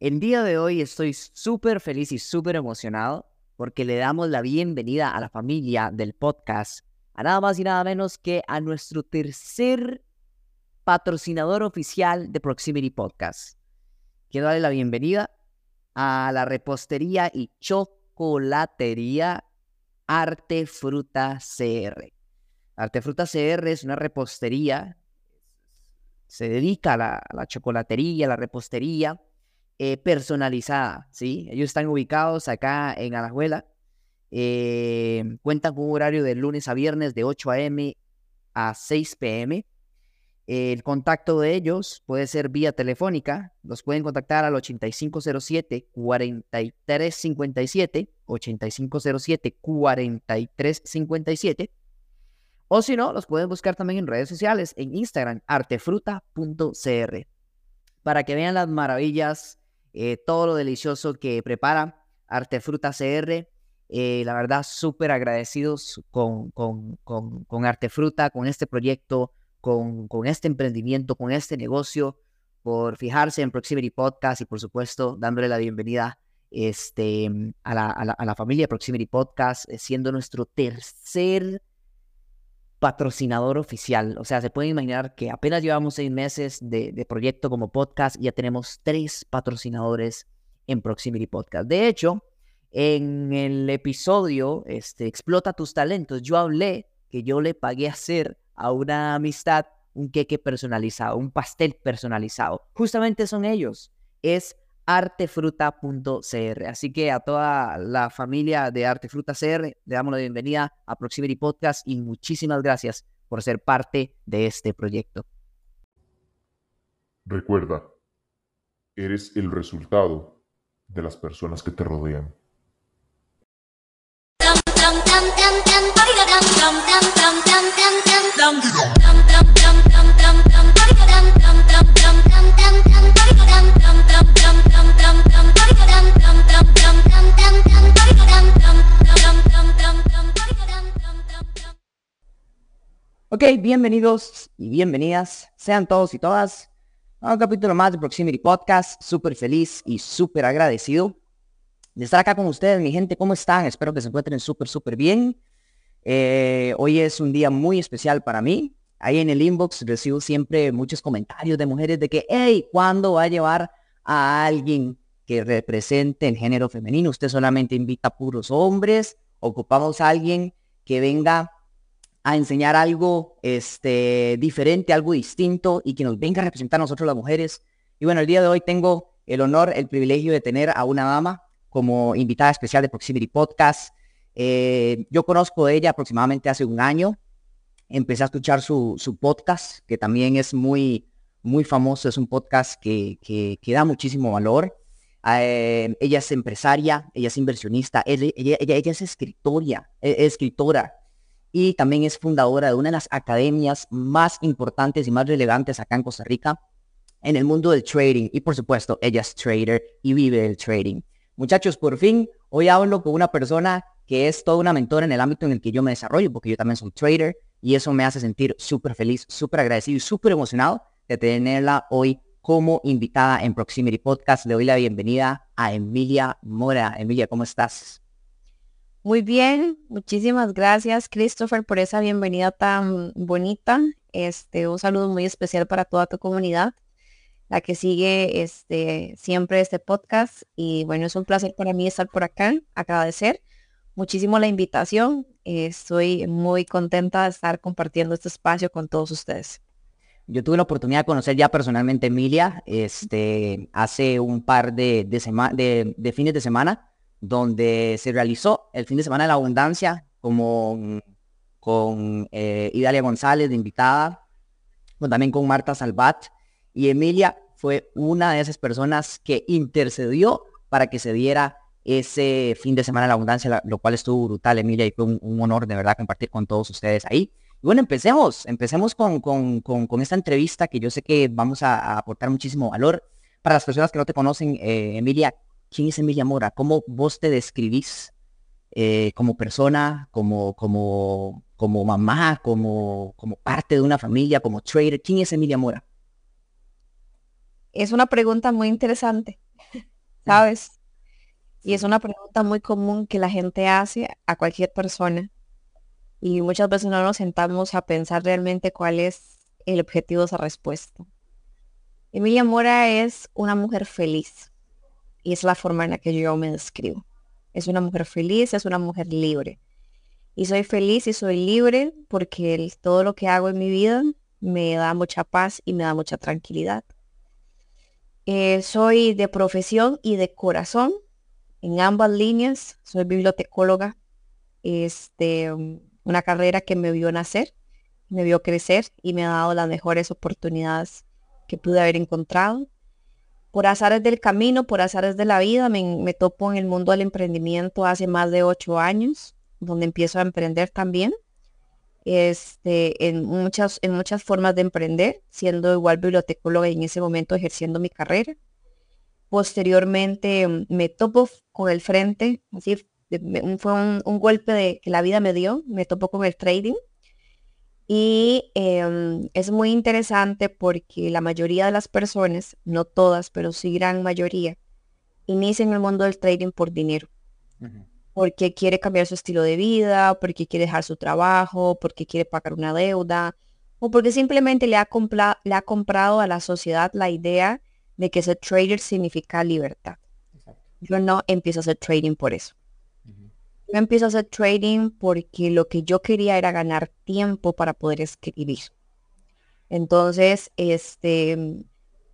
El día de hoy estoy súper feliz y súper emocionado porque le damos la bienvenida a la familia del podcast, a nada más y nada menos que a nuestro tercer patrocinador oficial de Proximity Podcast. Quiero darle la bienvenida a la repostería y chocolatería Arte Fruta CR. Arte Fruta CR es una repostería, se dedica a la, chocolatería, a la repostería eh, personalizada, ¿sí? Ellos están ubicados acá en Alajuela, eh, cuentan con un horario de lunes a viernes de 8 a.m. a 6 p.m. El contacto de ellos puede ser vía telefónica. Los pueden contactar al 8507-4357, 8507-4357. O si no, los pueden buscar también en redes sociales, en Instagram, artefruta.cr, para que vean las maravillas, eh, todo lo delicioso que prepara Artefruta CR. Eh, la verdad, súper agradecidos con, con, con, con Artefruta, con este proyecto con, con este emprendimiento, con este negocio, por fijarse en Proximity Podcast y por supuesto dándole la bienvenida este, a, la, a, la, familia Proximity Podcast, eh, siendo nuestro tercer patrocinador oficial. O sea, se pueden imaginar que apenas llevamos seis meses de, proyecto como podcast y ya tenemos tres patrocinadores en Proximity Podcast. De hecho, en el episodio este, Explota tus talentos, yo hablé que yo le pagué a hacer a una amistad un queque personalizado, un pastel personalizado. Justamente son ellos. Es artefruta.cr. Así que a toda la familia de Artefruta CR le damos la bienvenida a Proximity Podcast y muchísimas gracias por ser parte de este proyecto. Recuerda, eres el resultado de las personas que te rodean. Ok, bienvenidos y bienvenidas, sean todos y todas a un capítulo más de Proximity Podcast. Súper feliz y súper agradecido de estar acá con ustedes, mi gente. ¿Cómo están? Espero que se encuentren súper, súper bien. Eh, hoy es un día muy especial para mí. Ahí en el inbox recibo siempre muchos comentarios de mujeres de que, hey, ¿cuándo va a llevar a alguien que represente el género femenino? Usted solamente invita a puros hombres. Ocupamos a alguien que venga a enseñar algo este, diferente, algo distinto y que nos venga a representar a nosotros las mujeres. Y bueno, el día de hoy tengo el honor, el privilegio de tener a una dama como invitada especial de Proximity Podcast. Eh, yo conozco de ella aproximadamente hace un año. Empecé a escuchar su, podcast, que también es muy, muy famoso. Es un podcast que, que, da muchísimo valor. Eh, ella es empresaria, ella es inversionista, ella, ella, es escritora, e, escritora y también es fundadora de una de las academias más importantes y más relevantes acá en Costa Rica en el mundo del trading. Y por supuesto, ella es trader y vive el trading. Muchachos, por fin, hoy hablo con una persona que es toda una mentora en el ámbito en el que yo me desarrollo, porque yo también soy trader y eso me hace sentir súper feliz, súper agradecido y súper emocionado de tenerla hoy como invitada en Proximity Podcast. Le doy la bienvenida a Emilia Mora. Emilia, ¿cómo estás? Muy bien, muchísimas gracias Christopher por esa bienvenida tan bonita. Este, un saludo muy especial para toda tu comunidad la que sigue este, siempre este podcast. Y bueno, es un placer para mí estar por acá, agradecer muchísimo la invitación. estoy muy contenta de estar compartiendo este espacio con todos ustedes. Yo tuve la oportunidad de conocer ya personalmente a Emilia este, hace un par de, de, de, fines de semana, donde se realizó el fin de semana de la abundancia como con eh, Idalia González de invitada, también con Marta Salvat. Y Emilia fue una de esas personas que intercedió para que se diera ese fin de semana de la abundancia, lo cual estuvo brutal, Emilia, y fue un, honor de verdad compartir con todos ustedes ahí. Y bueno, empecemos, empecemos con, con, esta entrevista que yo sé que vamos a, aportar muchísimo valor. Para las personas que no te conocen, eh, Emilia, ¿quién es Emilia Mora? ¿Cómo vos te describís eh, como persona, como, como, como mamá, como, como parte de una familia, como trader? ¿Quién es Emilia Mora? Es una pregunta muy interesante. ¿sabes? Y es una pregunta muy común que la gente hace a cualquier persona. Y muchas veces no nos sentamos a pensar realmente cuál es el objetivo de esa respuesta. Emilia Mora es una mujer feliz. Y es la forma en la que yo me describo. Es una mujer feliz, es una mujer libre. Y soy feliz y soy libre porque todo lo que hago en mi vida me da mucha paz y me da mucha tranquilidad. Eh, soy de profesión y de corazón en ambas líneas. Soy bibliotecóloga, este, una carrera que me vio nacer, me vio crecer y me ha dado las mejores oportunidades que pude haber encontrado. Por azares del camino, por azares de la vida, me, topo en el mundo del emprendimiento hace más de ocho años, donde empiezo a emprender también este, en, muchas, en muchas formas de emprender, siendo igual bibliotecóloga y en ese momento ejerciendo mi carrera. Posteriormente mm, me topo con el frente, así fue un, golpe de, que la vida me dio, me topo con el trading. Y em, es muy interesante porque la mayoría de las personas, no todas, pero sí gran mayoría, inician el mundo del trading por dinero porque quiere cambiar su estilo de vida, porque quiere dejar su trabajo, porque quiere pagar una deuda, o porque simplemente le ha, le ha comprado a la sociedad la idea de que ser trader significa libertad. Yo no empiezo a hacer trading por eso. Yo empiezo a hacer trading porque lo que yo quería era ganar tiempo para poder escribir. Entonces, este,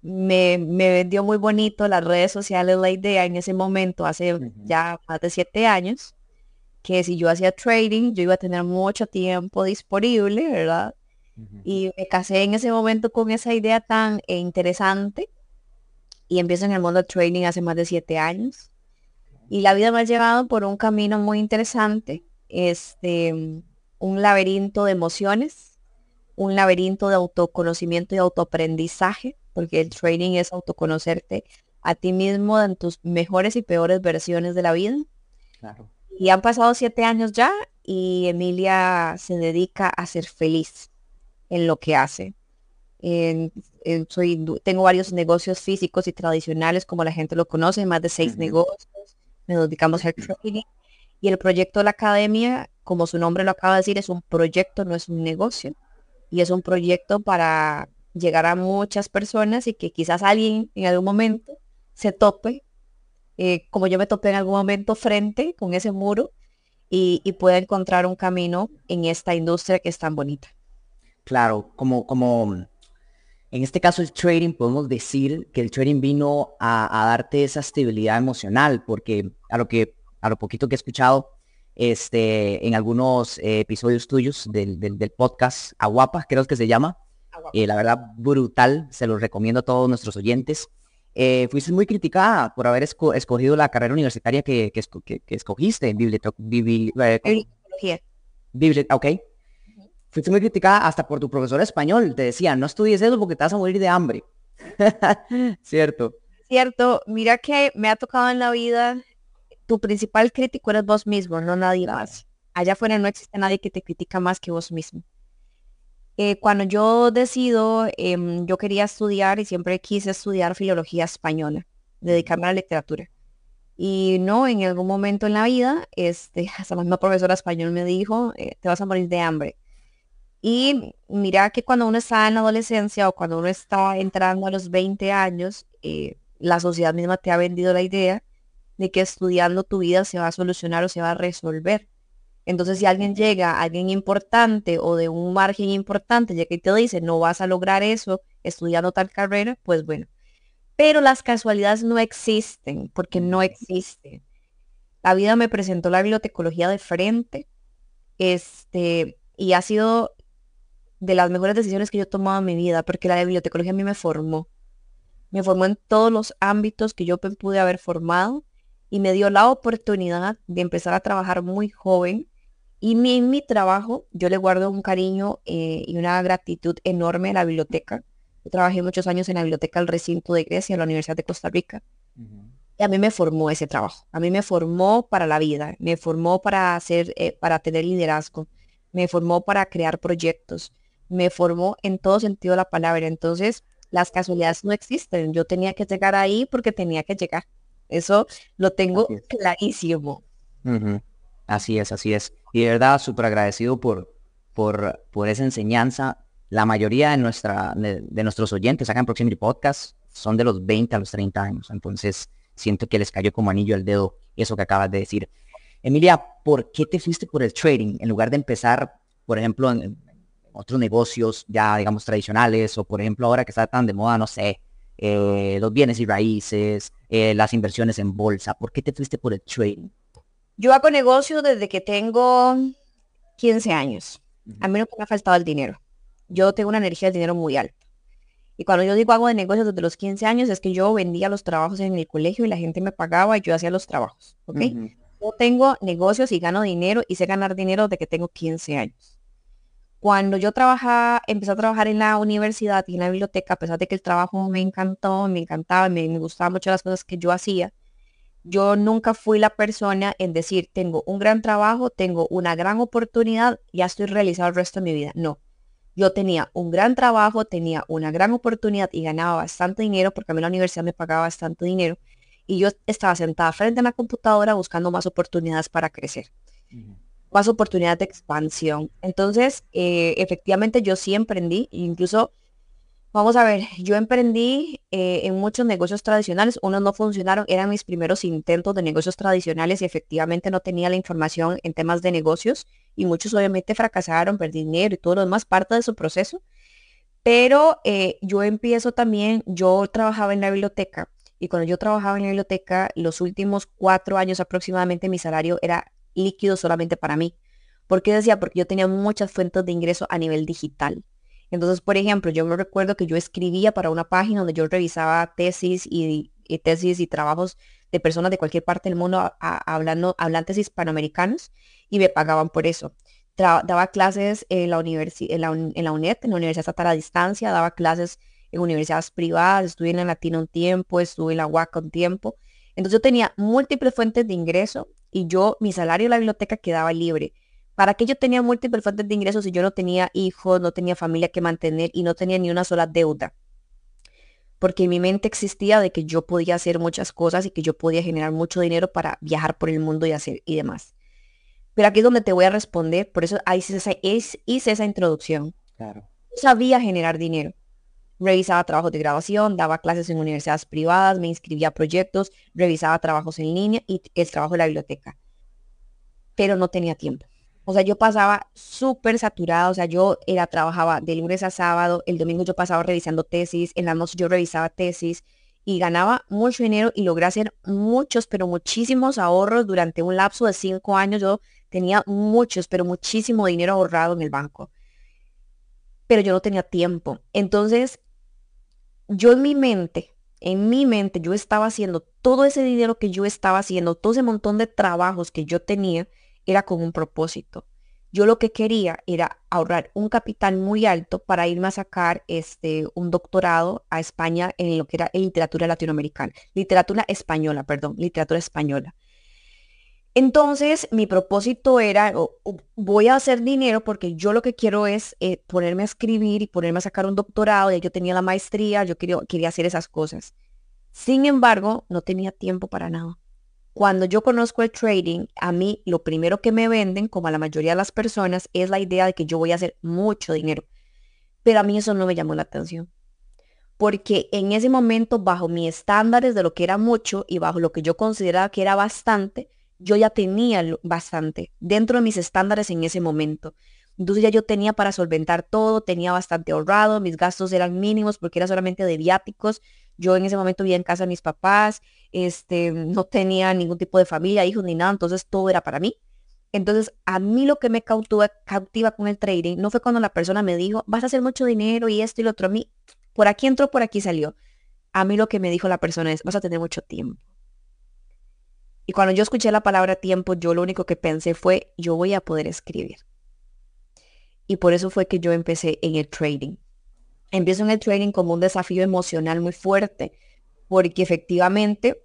me, me, vendió muy bonito las redes sociales la idea en ese momento, hace ya más de siete años, que si yo hacía trading, yo iba a tener mucho tiempo disponible, ¿verdad? Y me casé en ese momento con esa idea tan eh, interesante y empiezo en el mundo del trading hace más de siete años. Y la vida me ha llevado por un camino muy interesante, este, un laberinto de emociones, un laberinto de autoconocimiento y autoaprendizaje, porque el trading es autoconocerte a ti mismo en tus mejores y peores versiones de la vida. Y han pasado siete años ya y Emilia se dedica a ser feliz en lo que hace. soy, tengo varios negocios físicos y tradicionales, como la gente lo conoce, más de seis negocios. Nos dedicamos al trading. Y el proyecto de la academia, como su nombre lo acaba de decir, es un proyecto, no es un negocio. Y es un proyecto para llegar a muchas personas y que quizás alguien en algún momento se tope, eh, como yo me topé en algún momento frente con ese muro y, pueda encontrar un camino en esta industria que es tan bonita. Claro, como, como en este caso el trading, podemos decir que el trading vino a, darte esa estabilidad emocional, porque a lo que, a lo poquito que he escuchado, este, en algunos eh, episodios tuyos del, del, del podcast Aguapa, creo que se llama, eh, la verdad, brutal. Se los recomiendo a todos nuestros oyentes. Eh, fuiste muy criticada por haber escogido la carrera universitaria que, escogiste en eh, bibliotecnología. ok. Fuiste muy criticada hasta por tu profesor español. Te decía, no estudies eso porque te vas a morir de hambre. Cierto. Cierto. Mira que me ha tocado en la vida, tu principal crítico eres vos mismo, no nadie más. Allá afuera no existe nadie que te critica más que vos mismo. Eh, cuando yo decido, em, yo quería estudiar y siempre quise estudiar filología española, dedicarme a la literatura. Y no, en algún momento en la vida, este, hasta la misma profesora español me dijo, eh, te vas a morir de hambre. Y mira que cuando uno está en la adolescencia o cuando uno está entrando a los 20 años, eh, la sociedad misma te ha vendido la idea de que estudiando tu vida se va a solucionar o se va a resolver. Entonces, si alguien llega, alguien importante o de un margen importante, ya que te dice, no vas a lograr eso estudiando tal carrera, pues bueno. Pero las casualidades no existen, porque no existen. La vida me presentó la bibliotecología de frente, este, y ha sido de las mejores decisiones que yo he tomado en mi vida, porque la bibliotecología a mí me formó. Me formó en todos los ámbitos que yo pude haber formado y me dio la oportunidad de empezar a trabajar muy joven y en mi trabajo yo le guardo un cariño eh, y una gratitud enorme a la biblioteca. Yo trabajé muchos años en la biblioteca del recinto de Grecia, en la Universidad de Costa Rica. Y a mí me formó ese trabajo. A mí me formó para la vida, me formó para hacer, eh, para tener liderazgo, me formó para crear proyectos, me formó en todo sentido de la palabra. Entonces, las casualidades no existen. Yo tenía que llegar ahí porque tenía que llegar. Eso lo tengo clarísimo. Así es, así es. Y de verdad, súper agradecido por, por, por esa enseñanza. La mayoría de, nuestra, de, nuestros oyentes acá en Proximity Podcast son de los 20 a los 30 años. Entonces, siento que les cayó como anillo al dedo eso que acabas de decir. Emilia, ¿por qué te fuiste por el trading en lugar de empezar, por ejemplo, en, otros negocios ya, digamos, tradicionales o, por ejemplo, ahora que está tan de moda, no sé, eh, los bienes y raíces, eh, las inversiones en bolsa? ¿Por qué te fuiste por el trading? Yo hago negocios desde que tengo 15 años. A mí no me ha faltado el dinero. Yo tengo una energía del dinero muy alta. Y cuando yo digo hago de negocios desde los 15 años, es que yo vendía los trabajos en el colegio y la gente me pagaba y yo hacía los trabajos. ¿Ok? Yo tengo negocios y gano dinero y sé ganar dinero desde que tengo 15 años. Cuando yo trabajaba, empecé a trabajar en la universidad y en la biblioteca, a pesar de que el trabajo me encantó, me encantaba, me, me gustaban mucho las cosas que yo hacía, yo nunca fui la persona en decir, tengo un gran trabajo, tengo una gran oportunidad, ya estoy realizado el resto de mi vida. No, yo tenía un gran trabajo, tenía una gran oportunidad y ganaba bastante dinero porque a mí la universidad me pagaba bastante dinero y yo estaba sentada frente a la computadora buscando más oportunidades para crecer, más oportunidades de expansión. Entonces, eh, efectivamente yo sí emprendí, incluso Vamos a ver, yo emprendí eh, en muchos negocios tradicionales, unos no funcionaron, eran mis primeros intentos de negocios tradicionales y efectivamente no tenía la información en temas de negocios y muchos obviamente fracasaron, perdí dinero y todo lo demás, parte de su proceso. Pero eh, yo empiezo también, yo trabajaba en la biblioteca y cuando yo trabajaba en la biblioteca, los últimos cuatro años aproximadamente mi salario era líquido solamente para mí. ¿Por qué decía? Porque yo tenía muchas fuentes de ingreso a nivel digital. Entonces, por ejemplo, yo me recuerdo que yo escribía para una página donde yo revisaba tesis y, tesis y trabajos de personas de cualquier parte del mundo hablando, hablantes hispanoamericanos y me pagaban por eso. daba clases en la, en, la, en la UNED, en la Universidad Estatal a Distancia, daba clases en universidades privadas, estuve en la un tiempo, estuve en la UAC un tiempo. Entonces yo tenía múltiples fuentes de ingreso y yo, mi salario en la biblioteca quedaba libre. ¿Para qué yo tenía múltiples fuentes de ingresos si yo no tenía hijos, no tenía familia que mantener y no tenía ni una sola deuda? Porque en mi mente existía de que yo podía hacer muchas cosas y que yo podía generar mucho dinero para viajar por el mundo y hacer y demás. Pero aquí es donde te voy a responder, por eso hice esa, hice esa introducción. Claro. sabía generar dinero. Revisaba trabajos de graduación, daba clases en universidades privadas, me inscribía a proyectos, revisaba trabajos en línea y el trabajo de la biblioteca. Pero no tenía tiempo. O sea, yo pasaba súper saturada, o sea, yo era, trabajaba de lunes a sábado, el domingo yo pasaba revisando tesis, en la noche yo revisaba tesis y ganaba mucho dinero y logré hacer muchos, pero muchísimos ahorros durante un lapso de cinco años. Yo tenía muchos, pero muchísimo dinero ahorrado en el banco. Pero yo no tenía tiempo. Entonces, yo en mi mente, en mi mente, yo estaba haciendo todo ese dinero que yo estaba haciendo, todo ese montón de trabajos que yo tenía, era con un propósito. Yo lo que quería era ahorrar un capital muy alto para irme a sacar este, un doctorado a España en lo que era literatura latinoamericana, literatura española, perdón, literatura española. Entonces, mi propósito era, voy a hacer dinero porque yo lo que quiero es eh, ponerme a escribir y ponerme a sacar un doctorado. Ya yo tenía la maestría, yo quería, quería hacer esas cosas. Sin embargo, no tenía tiempo para nada. Cuando yo conozco el trading, a mí lo primero que me venden, como a la mayoría de las personas, es la idea de que yo voy a hacer mucho dinero. Pero a mí eso no me llamó la atención. Porque en ese momento, bajo mis estándares de lo que era mucho y bajo lo que yo consideraba que era bastante, yo ya tenía bastante dentro de mis estándares en ese momento. Entonces ya yo tenía para solventar todo, tenía bastante ahorrado, mis gastos eran mínimos porque era solamente de viáticos. Yo en ese momento vivía en casa de mis papás, este, no tenía ningún tipo de familia, hijos ni nada, entonces todo era para mí. Entonces, a mí lo que me cautiva, cautiva con el trading no fue cuando la persona me dijo, vas a hacer mucho dinero y esto y lo otro. A mí, por aquí entró, por aquí salió. A mí lo que me dijo la persona es, vas a tener mucho tiempo. Y cuando yo escuché la palabra tiempo, yo lo único que pensé fue, yo voy a poder escribir. Y por eso fue que yo empecé en el trading. Empiezo en el trading como un desafío emocional muy fuerte, porque efectivamente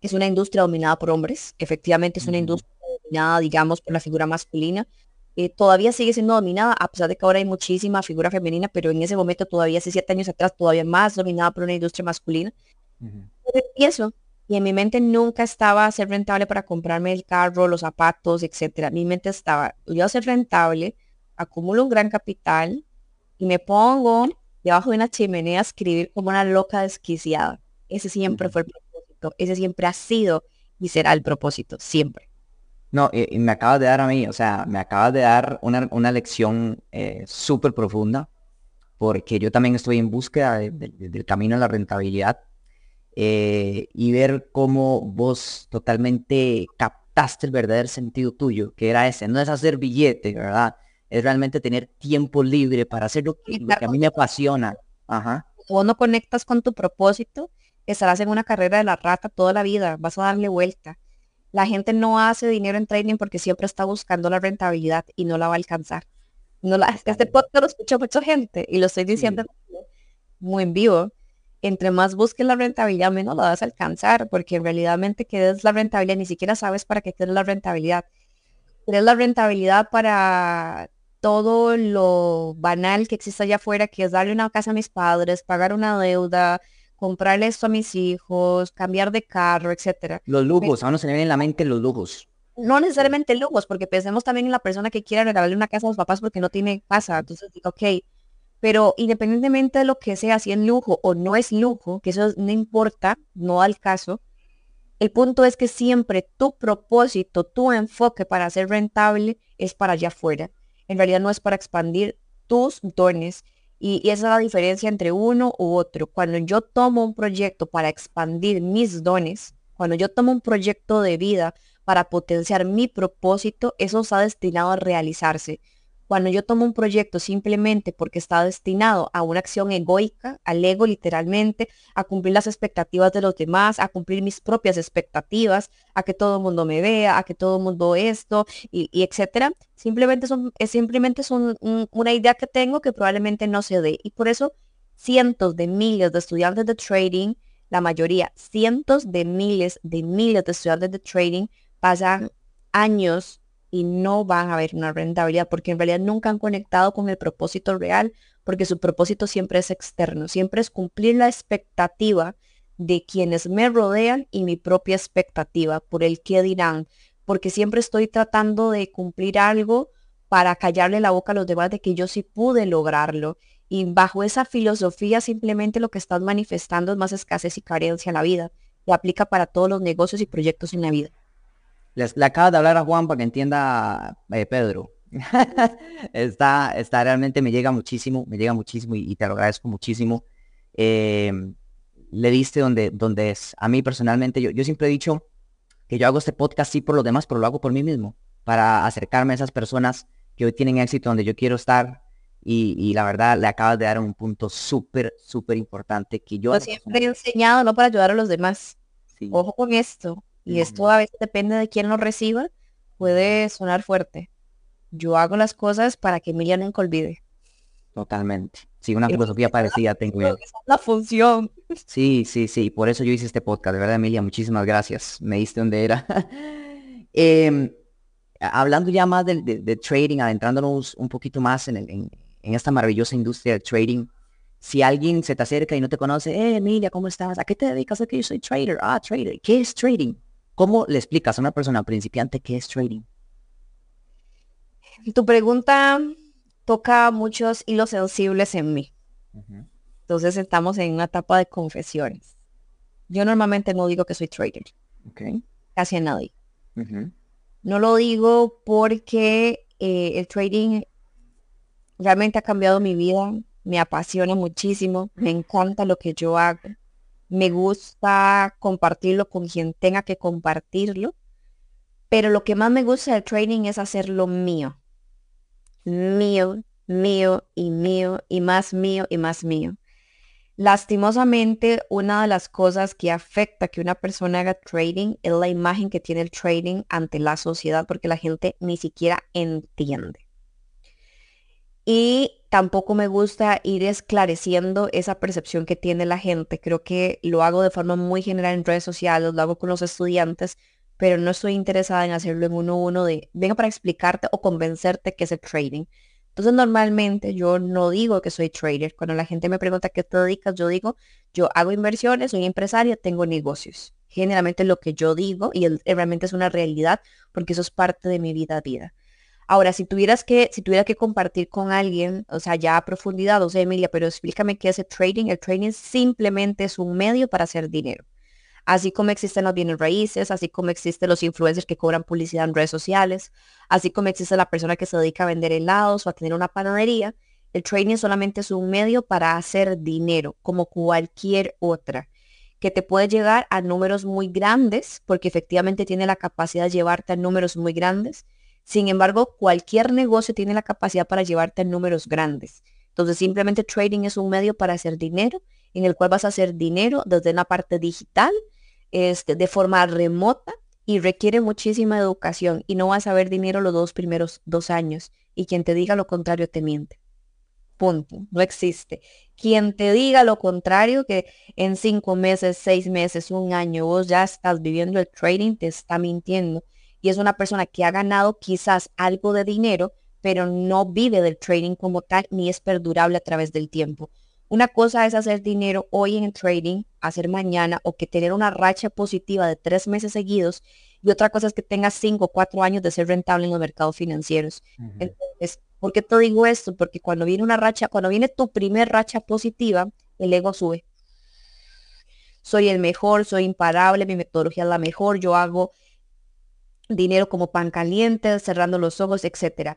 es una industria dominada por hombres, efectivamente es una industria dominada, digamos, por la figura masculina. Eh, todavía sigue siendo dominada, a pesar de que ahora hay muchísima figura femenina, pero en ese momento todavía, hace siete años atrás, todavía más dominada por una industria masculina. Uh Empiezo Y en mi mente nunca estaba ser rentable para comprarme el carro, los zapatos, etcétera. Mi mente estaba, yo a ser rentable, acumulo un gran capital y me pongo debajo de una chimenea a escribir como una loca desquiciada. Ese siempre fue el propósito. Ese siempre ha sido y será el propósito, siempre. No, y, me acabas de dar a mí, o sea, me acabas de dar una, lección eh, súper profunda, porque yo también estoy en búsqueda del camino a la rentabilidad eh, y ver cómo vos totalmente captaste el verdadero sentido tuyo, que era ese, no es hacer billete, ¿verdad? Es realmente tener tiempo libre para hacer lo que, a mí me apasiona. Ajá. Vos no conectas con tu propósito, estarás en una carrera de la rata toda la vida, vas a darle vuelta. La gente no hace dinero en trading porque siempre está buscando la rentabilidad y no la va a alcanzar. No la, este podcast lo escucha mucha gente y lo estoy diciendo muy en vivo entre más busques la rentabilidad, menos la vas a alcanzar, porque en realidad qué es la rentabilidad, ni siquiera sabes para qué quieres la rentabilidad. Quieres la rentabilidad para todo lo banal que existe allá afuera, que es darle una casa a mis padres, pagar una deuda, comprarle esto a mis hijos, cambiar de carro, etcétera. Los lujos, a uno se le vienen en la mente los lujos. No necesariamente lujos, porque pensemos también en la persona que quiere regalarle una casa a los papás porque no tiene casa. Entonces ok, pero independientemente de lo que sea, si es lujo o no es lujo, que eso no importa, no al caso, el punto es que siempre tu propósito, tu enfoque para ser rentable es para allá afuera. En realidad no es para expandir tus dones. Y, y, esa es la diferencia entre uno u otro. Cuando yo tomo un proyecto para expandir mis dones, cuando yo tomo un proyecto de vida para potenciar mi propósito, eso está destinado a realizarse. Cuando yo tomo un proyecto simplemente porque está destinado a una acción egoica, al ego literalmente, a cumplir las expectativas de los demás, a cumplir mis propias expectativas, a que todo el mundo me vea, a que todo el mundo esto, y, etcétera, simplemente son, es simplemente son una idea que tengo que probablemente no se dé. Y por eso cientos de miles de estudiantes de trading, la mayoría, cientos de miles de miles de estudiantes de trading pasan años y no van a ver una rentabilidad porque en realidad nunca han conectado con el propósito real porque su propósito siempre es externo, siempre es cumplir la expectativa de quienes me rodean y mi propia expectativa por el que dirán, porque siempre estoy tratando de cumplir algo para callarle la boca a los demás de que yo sí pude lograrlo. Y bajo esa filosofía simplemente lo que estás manifestando es más escasez y carencia en la vida. Y aplica para todos los negocios y proyectos en la vida. Le acabas de hablar a Juan para que entienda eh, Pedro. está, está realmente, me llega muchísimo, me llega muchísimo y, te lo agradezco muchísimo. Em, le diste donde, donde es. A mí personalmente, yo, yo siempre he dicho que yo hago este podcast sí por los demás, pero lo hago por mí mismo, para acercarme a esas personas que hoy tienen éxito donde yo quiero estar. Y, la verdad, le acabas de dar un punto súper, súper importante que yo... siempre he enseñado, no para ayudar a los demás. Ojo con esto y esto a veces depende de quién lo reciba, puede sonar fuerte. Yo hago las cosas para que Emilia nunca olvide. Totalmente. Sí, una filosofía parecida tengo yo. la función. Sí, sí, sí. Por eso yo hice este podcast. De verdad, Emilia, muchísimas gracias. Me diste donde era. Em, hablando ya más de, trading, adentrándonos un poquito más en, en, esta maravillosa industria del trading, si alguien se te acerca y no te conoce, eh, Emilia, ¿cómo estás? ¿A qué te dedicas? A que yo soy trader. Ah, trader. ¿Qué es trading? ¿Cómo le explicas a una persona principiante qué es trading? Tu pregunta toca muchos hilos sensibles en mí. Entonces estamos en una etapa de confesiones. Yo normalmente no digo que soy trader. Casi a nadie. No lo digo porque eh, el trading realmente ha cambiado mi vida. Me apasiona muchísimo. Me encanta lo que yo hago me gusta compartirlo con quien tenga que compartirlo, pero lo que más me gusta del training es hacerlo mío, mío, mío y mío y más mío y más mío. Lastimosamente, una de las cosas que afecta que una persona haga trading es la imagen que tiene el trading ante la sociedad porque la gente ni siquiera entiende. Y tampoco me gusta ir esclareciendo esa percepción que tiene la gente. Creo que lo hago de forma muy general en redes sociales, lo hago con los estudiantes, pero no estoy interesada en hacerlo en uno a uno de, venga para explicarte o convencerte que es el trading. Entonces normalmente yo no digo que soy trader. Cuando la gente me pregunta qué te dedicas, yo digo, yo hago inversiones, soy empresaria, tengo negocios. generalmente lo que yo digo y realmente es una realidad porque eso es parte de mi vida a vida. Ahora, si tuvieras que, si tuviera que compartir con alguien, o sea, ya a profundidad, o sea, Emilia, pero explícame qué es el trading. El trading simplemente es un medio para hacer dinero. Así como existen los bienes raíces, así como existen los influencers que cobran publicidad en redes sociales, así como existe la persona que se dedica a vender helados o a tener una panadería, el trading solamente es un medio para hacer dinero, como cualquier otra, que te puede llegar a números muy grandes, porque efectivamente tiene la capacidad de llevarte a números muy grandes. Sin embargo, cualquier negocio tiene la capacidad para llevarte a números grandes. Entonces, simplemente trading es un medio para hacer dinero, en el cual vas a hacer dinero desde una parte digital, este, de forma remota y requiere muchísima educación y no vas a ver dinero los dos primeros dos años. Y quien te diga lo contrario te miente. Punto. No existe. Quien te diga lo contrario, que en cinco meses, seis meses, un año, vos ya estás viviendo el trading, te está mintiendo. Y es una persona que ha ganado quizás algo de dinero, pero no vive del trading como tal, ni es perdurable a través del tiempo. Una cosa es hacer dinero hoy en el trading, hacer mañana, o que tener una racha positiva de tres meses seguidos, y otra cosa es que tengas cinco o cuatro años de ser rentable en los mercados financieros. Entonces, ¿Por qué te digo esto? Porque cuando viene una racha, cuando viene tu primer racha positiva, el ego sube. Soy el mejor, soy imparable, mi metodología es la mejor, yo hago dinero como pan caliente, cerrando los ojos, etc.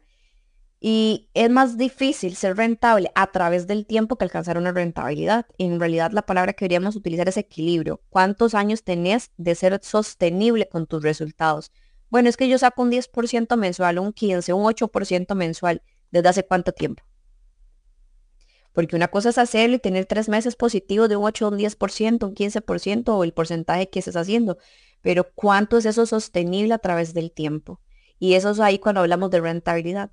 Y es más difícil ser rentable a través del tiempo que alcanzar una rentabilidad. En realidad la palabra que deberíamos utilizar es equilibrio. ¿Cuántos años tenés de ser sostenible con tus resultados? Bueno, es que yo saco un 10% mensual, un 15, un 8% mensual. ¿Desde hace cuánto tiempo? Porque una cosa es hacerlo y tener tres meses positivos de un 8, un 10%, un 15% o el porcentaje que estés haciendo. Pero ¿cuánto es eso sostenible a través del tiempo? Y eso es ahí cuando hablamos de rentabilidad.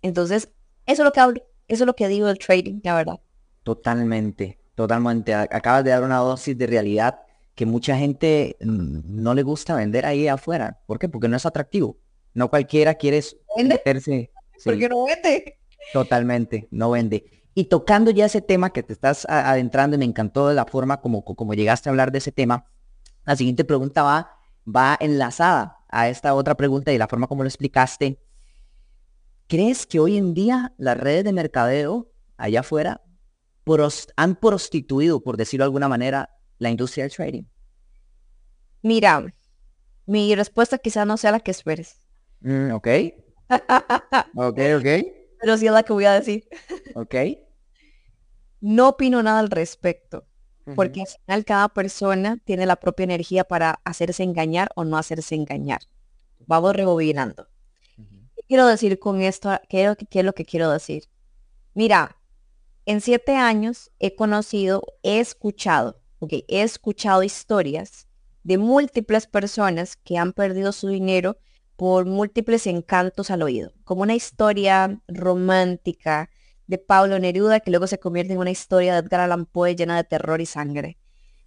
Entonces, eso es lo que hablo, eso es lo que digo del trading, la verdad. Totalmente, totalmente. Acabas de dar una dosis de realidad que mucha gente mm, no le gusta vender ahí afuera. ¿Por qué? Porque no es atractivo. No cualquiera quiere meterse porque no vende. Totalmente, no vende. Y tocando ya ese tema que te estás adentrando y me encantó la forma como, como llegaste a hablar de ese tema, la siguiente pregunta va, va enlazada a esta otra pregunta y la forma como lo explicaste. ¿Crees que hoy en día las redes de mercadeo allá afuera han prostituido, por decirlo de alguna manera, la industria del trading? Mira, mi respuesta quizá no sea la que esperes. Mm, ok ok, ok. Pero sí es la que voy a decir. Ok. No opino nada al respecto, porque al final cada persona tiene la propia energía para hacerse engañar o no hacerse engañar. Vamos rebobinando. ¿Qué quiero decir con esto? ¿Qué, ¿Qué es lo que quiero decir? Mira, en siete años he conocido, he escuchado, ok, he escuchado historias de múltiples personas que han perdido su dinero por múltiples encantos al oído, como una historia romántica de Pablo Neruda que luego se convierte en una historia de Edgar Allan Poe llena de terror y sangre.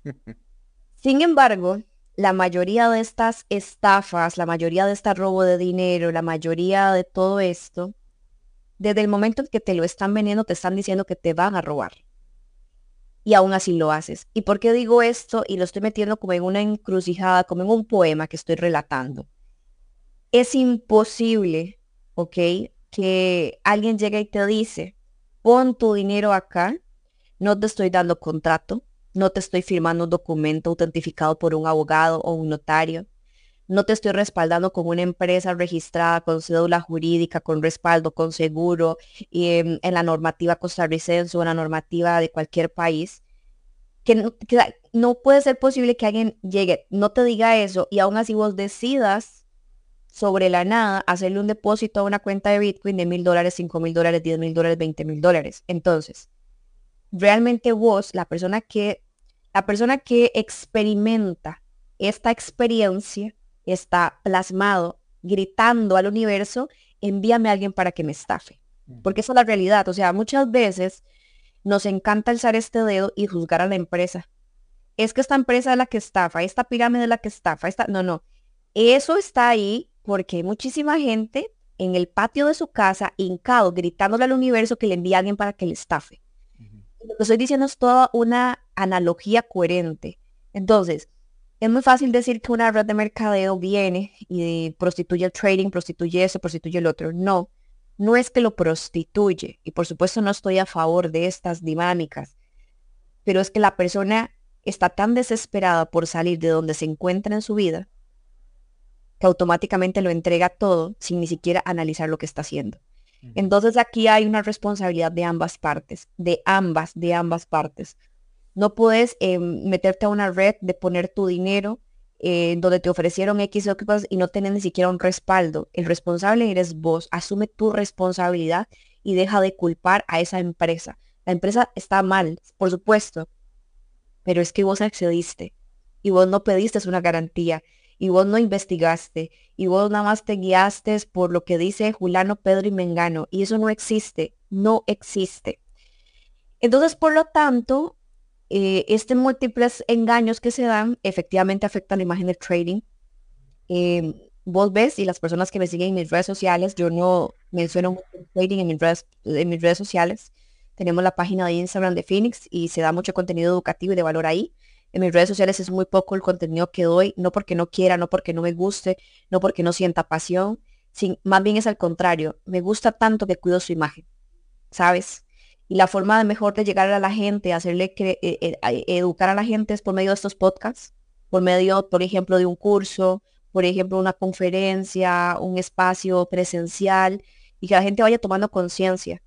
Sin embargo, la mayoría de estas estafas, la mayoría de este robo de dinero, la mayoría de todo esto, desde el momento en que te lo están vendiendo, te están diciendo que te van a robar. Y aún así lo haces. ¿Y por qué digo esto? Y lo estoy metiendo como en una encrucijada, como en un poema que estoy relatando es imposible, ¿ok? Que alguien llegue y te dice, pon tu dinero acá, no te estoy dando contrato, no te estoy firmando un documento autentificado por un abogado o un notario, no te estoy respaldando con una empresa registrada con cédula jurídica, con respaldo, con seguro y en, la normativa costarricense o en la normativa de cualquier país. No, que no puede ser posible que alguien llegue, no te diga eso y aún así vos decidas sobre la nada hacerle un depósito a una cuenta de Bitcoin de mil dólares, cinco mil dólares, diez mil dólares, veinte mil dólares. Entonces, realmente vos, la persona que, la persona que experimenta esta experiencia, está plasmado, gritando al universo, envíame a alguien para que me estafe. Porque esa es la realidad. O sea, muchas veces nos encanta alzar este dedo y juzgar a la empresa. Es que esta empresa es la que estafa, esta pirámide es la que estafa, esta... No, no. Eso está ahí porque hay muchísima gente en el patio de su casa, hincado, gritándole al universo que le envíe a alguien para que le estafe. Lo que estoy diciendo es toda una analogía coherente. Entonces, es muy fácil decir que una red de mercadeo viene y prostituye el trading, prostituye eso, prostituye el otro. No, no es que lo prostituye. Y por supuesto no estoy a favor de estas dinámicas. Pero es que la persona está tan desesperada por salir de donde se encuentra en su vida que automáticamente lo entrega todo sin ni siquiera analizar lo que está haciendo. Entonces aquí hay una responsabilidad de ambas partes, de ambas, de ambas partes. No puedes em, meterte a una red de poner tu dinero eh, donde te ofrecieron X o y no tener ni siquiera un respaldo. El responsable eres vos. Asume tu responsabilidad y deja de culpar a esa empresa. La empresa está mal, por supuesto, pero es que vos accediste y vos no pediste una garantía y vos no investigaste y vos nada más te guiaste por lo que dice Julano, Pedro y Mengano y eso no existe, no existe. Entonces, por lo tanto, eh, este múltiples engaños que se dan efectivamente afectan la imagen del trading. Em, vos ves y las personas que me siguen en mis redes sociales, yo no menciono trading en mis redes, en mis redes sociales. Tenemos la página de Instagram de Phoenix y se da mucho contenido educativo y de valor ahí. En mis redes sociales es muy poco el contenido que doy, no porque no quiera, no porque no me guste, no porque no sienta pasión, sin, más bien es al contrario. Me gusta tanto que cuido su imagen, ¿sabes? Y la forma de mejor de llegar a la gente, hacerle que, eh, eh, educar a la gente es por medio de estos podcasts, por medio, por ejemplo, de un curso, por ejemplo, una conferencia, un espacio presencial, y que la gente vaya tomando conciencia.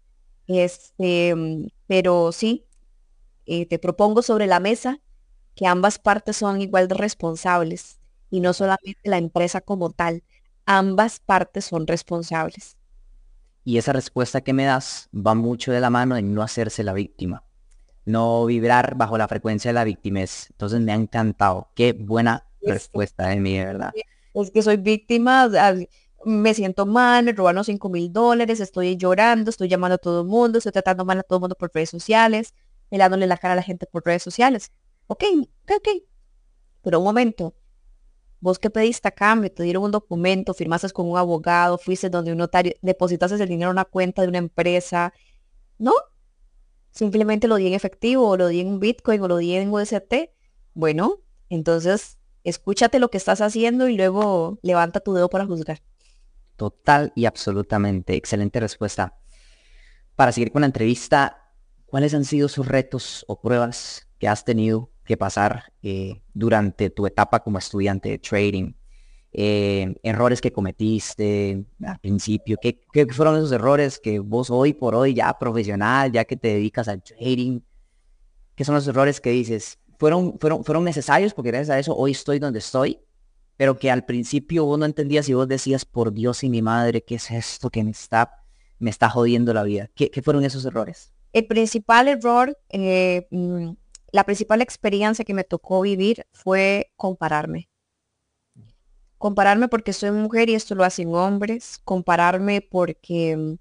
Este, pero sí, eh, te propongo sobre la mesa que ambas partes son igual de responsables y no solamente la empresa como tal, ambas partes son responsables. Y esa respuesta que me das va mucho de la mano en no hacerse la víctima, no vibrar bajo la frecuencia de la víctima. Entonces me ha encantado. Qué buena respuesta de mí, verdad. Es que soy víctima, me siento mal, me robaron 5 mil dólares, estoy llorando, estoy llamando a todo el mundo, estoy tratando mal a todo el mundo por redes sociales, mirándole la cara a la gente por redes sociales. Ok, ok, ok. Pero un momento, Vos que pediste a cambio, te dieron un documento, firmaste con un abogado, fuiste donde un notario, depositaste el dinero en una cuenta de una empresa. No, simplemente lo di en efectivo, o lo di en Bitcoin, o lo di en UST. Bueno, entonces escúchate lo que estás haciendo y luego levanta tu dedo para juzgar. Total y absolutamente. Excelente respuesta. Para seguir con la entrevista, ¿cuáles han sido sus retos o pruebas que has tenido que pasar eh, durante tu etapa como estudiante de trading, eh, errores que cometiste al principio, ¿qué, fueron esos errores que vos hoy por hoy ya profesional, ya que te dedicas al trading, qué son los errores que dices, fueron, fueron, fueron necesarios porque gracias a eso hoy estoy donde estoy, pero que al principio vos no entendías y vos decías, por Dios y mi madre, ¿qué es esto que me está, me está jodiendo la vida? ¿Qué, fueron esos errores? El principal error eh, mm, la principal experiencia que me tocó vivir fue compararme. Compararme porque soy mujer y esto lo hacen hombres. Compararme porque mm,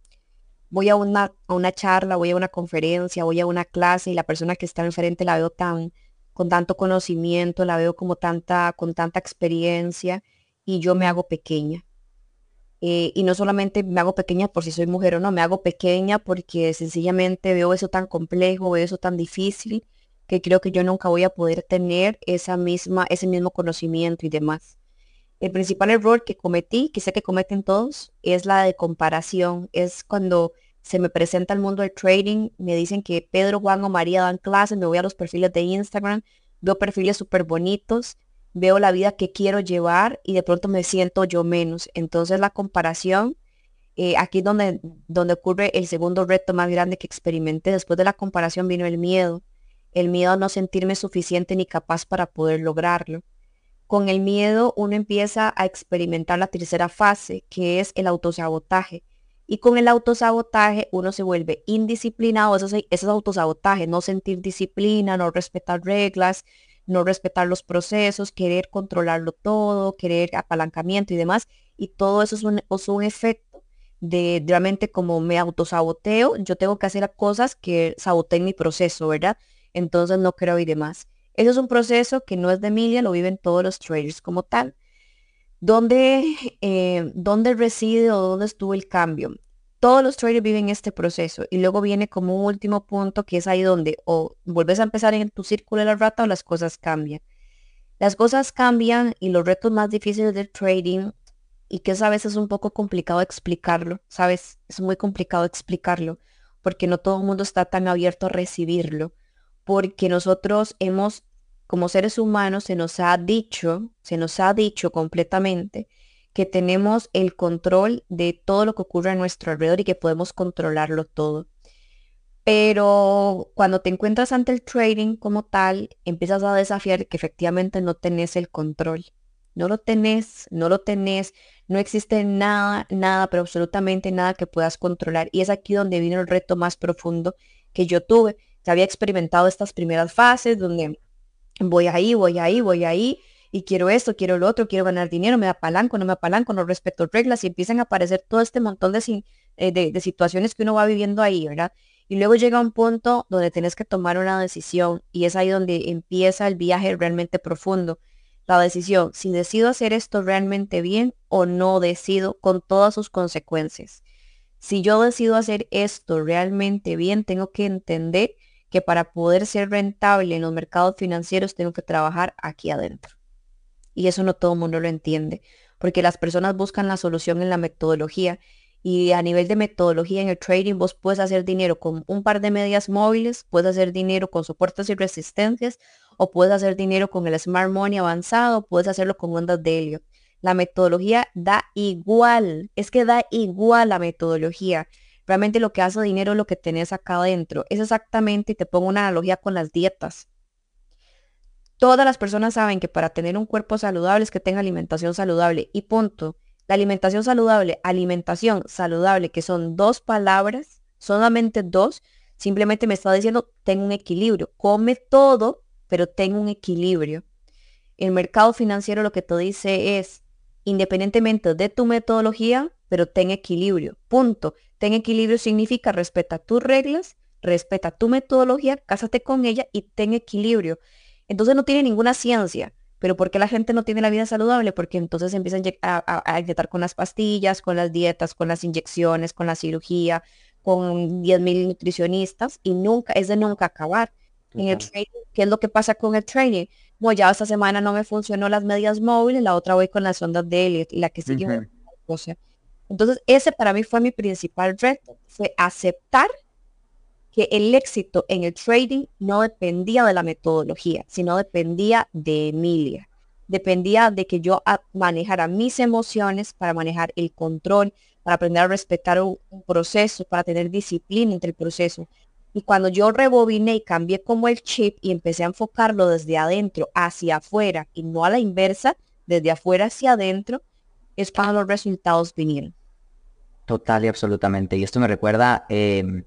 voy a una, a una charla, voy a una conferencia, voy a una clase y la persona que está enfrente la veo tan con tanto conocimiento, la veo como tanta, con tanta experiencia y yo me hago pequeña. Eh, y no solamente me hago pequeña por si soy mujer o no, me hago pequeña porque sencillamente veo eso tan complejo, veo eso tan difícil que creo que yo nunca voy a poder tener esa misma, ese mismo conocimiento y demás. El principal error que cometí, que sé que cometen todos, es la de comparación. Es cuando se me presenta el mundo del trading, me dicen que Pedro, Juan o María dan clases, me voy a los perfiles de Instagram, veo perfiles súper bonitos, veo la vida que quiero llevar y de pronto me siento yo menos. Entonces la comparación, eh, aquí donde, donde ocurre el segundo reto más grande que experimenté. Después de la comparación vino el miedo el miedo a no sentirme suficiente ni capaz para poder lograrlo. Con el miedo uno empieza a experimentar la tercera fase, que es el autosabotaje. Y con el autosabotaje uno se vuelve indisciplinado, eso es, autosabotaje, no sentir disciplina, no respetar reglas, no respetar los procesos, querer controlarlo todo, querer apalancamiento y demás. Y todo eso es un, efecto de realmente como me autosaboteo, yo tengo que hacer cosas que saboteen mi proceso, ¿verdad? Entonces no creo y demás. Eso es un proceso que no es de Emilia, lo viven todos los traders como tal. ¿Dónde, eh, ¿Dónde reside o dónde estuvo el cambio? Todos los traders viven este proceso y luego viene como un último punto que es ahí donde o vuelves a empezar en tu círculo de la rata o las cosas cambian. Las cosas cambian y los retos más difíciles del trading y que es a veces un poco complicado explicarlo, ¿sabes? Es muy complicado explicarlo porque no todo el mundo está tan abierto a recibirlo, porque nosotros hemos, como seres humanos, se nos ha dicho, se nos ha dicho completamente que tenemos el control de todo lo que ocurre a nuestro alrededor y que podemos controlarlo todo. Pero cuando te encuentras ante el trading como tal, empiezas a desafiar que efectivamente no tenés el control. No lo tenés, no lo tenés, no existe nada, nada, pero absolutamente nada que puedas controlar. Y es aquí donde vino el reto más profundo que yo tuve. Ya había experimentado estas primeras fases donde voy ahí, voy ahí, voy ahí, y quiero esto, quiero lo otro, quiero ganar dinero, me apalanco, no me apalanco, no respeto reglas, y empiezan a aparecer todo este montón de, eh, de, de situaciones que uno va viviendo ahí, ¿verdad? Y luego llega un punto donde tienes que tomar una decisión y es ahí donde empieza el viaje realmente profundo. La decisión, si decido hacer esto realmente bien o no decido con todas sus consecuencias. Si yo decido hacer esto realmente bien, tengo que entender que para poder ser rentable en los mercados financieros tengo que trabajar aquí adentro. Y eso no todo el mundo lo entiende, porque las personas buscan la solución en la metodología y a nivel de metodología en el trading, vos puedes hacer dinero con un par de medias móviles, puedes hacer dinero con soportes y resistencias, o puedes hacer dinero con el Smart Money avanzado, puedes hacerlo con ondas de helio. La metodología da igual, es que da igual la metodología. Realmente lo que hace dinero es lo que tenés acá adentro. Es exactamente, y te pongo una analogía con las dietas. Todas las personas saben que para tener un cuerpo saludable es que tenga alimentación saludable y punto. La alimentación saludable, alimentación saludable, que son dos palabras, solamente dos, simplemente me está diciendo, ten un equilibrio. Come todo, pero ten un equilibrio. El mercado financiero lo que te dice es, independientemente de tu metodología, pero ten equilibrio. Punto. Ten equilibrio significa respeta tus reglas, respeta tu metodología, cásate con ella y ten equilibrio. Entonces no tiene ninguna ciencia. Pero ¿por qué la gente no tiene la vida saludable? Porque entonces empiezan a, a, inyectar con las pastillas, con las dietas, con las inyecciones, con la cirugía, con 10.000 nutricionistas y nunca, es de nunca acabar. En el trading, ¿qué es lo que pasa con el trading? Bueno, ya esta semana no me funcionó las medias móviles, la otra voy con las ondas de Elliot y la que sigue. o sea, entonces, ese para mí fue mi principal reto, fue aceptar que el éxito en el trading no dependía de la metodología, sino dependía de Emilia. Dependía de que yo manejara mis emociones para manejar el control, para aprender a respetar un, proceso, para tener disciplina entre el proceso. Y cuando yo rebobiné y cambié como el chip y empecé a enfocarlo desde adentro hacia afuera y no a la inversa, desde afuera hacia adentro, es cuando los resultados vinieron. Total y absolutamente. Y esto me recuerda em,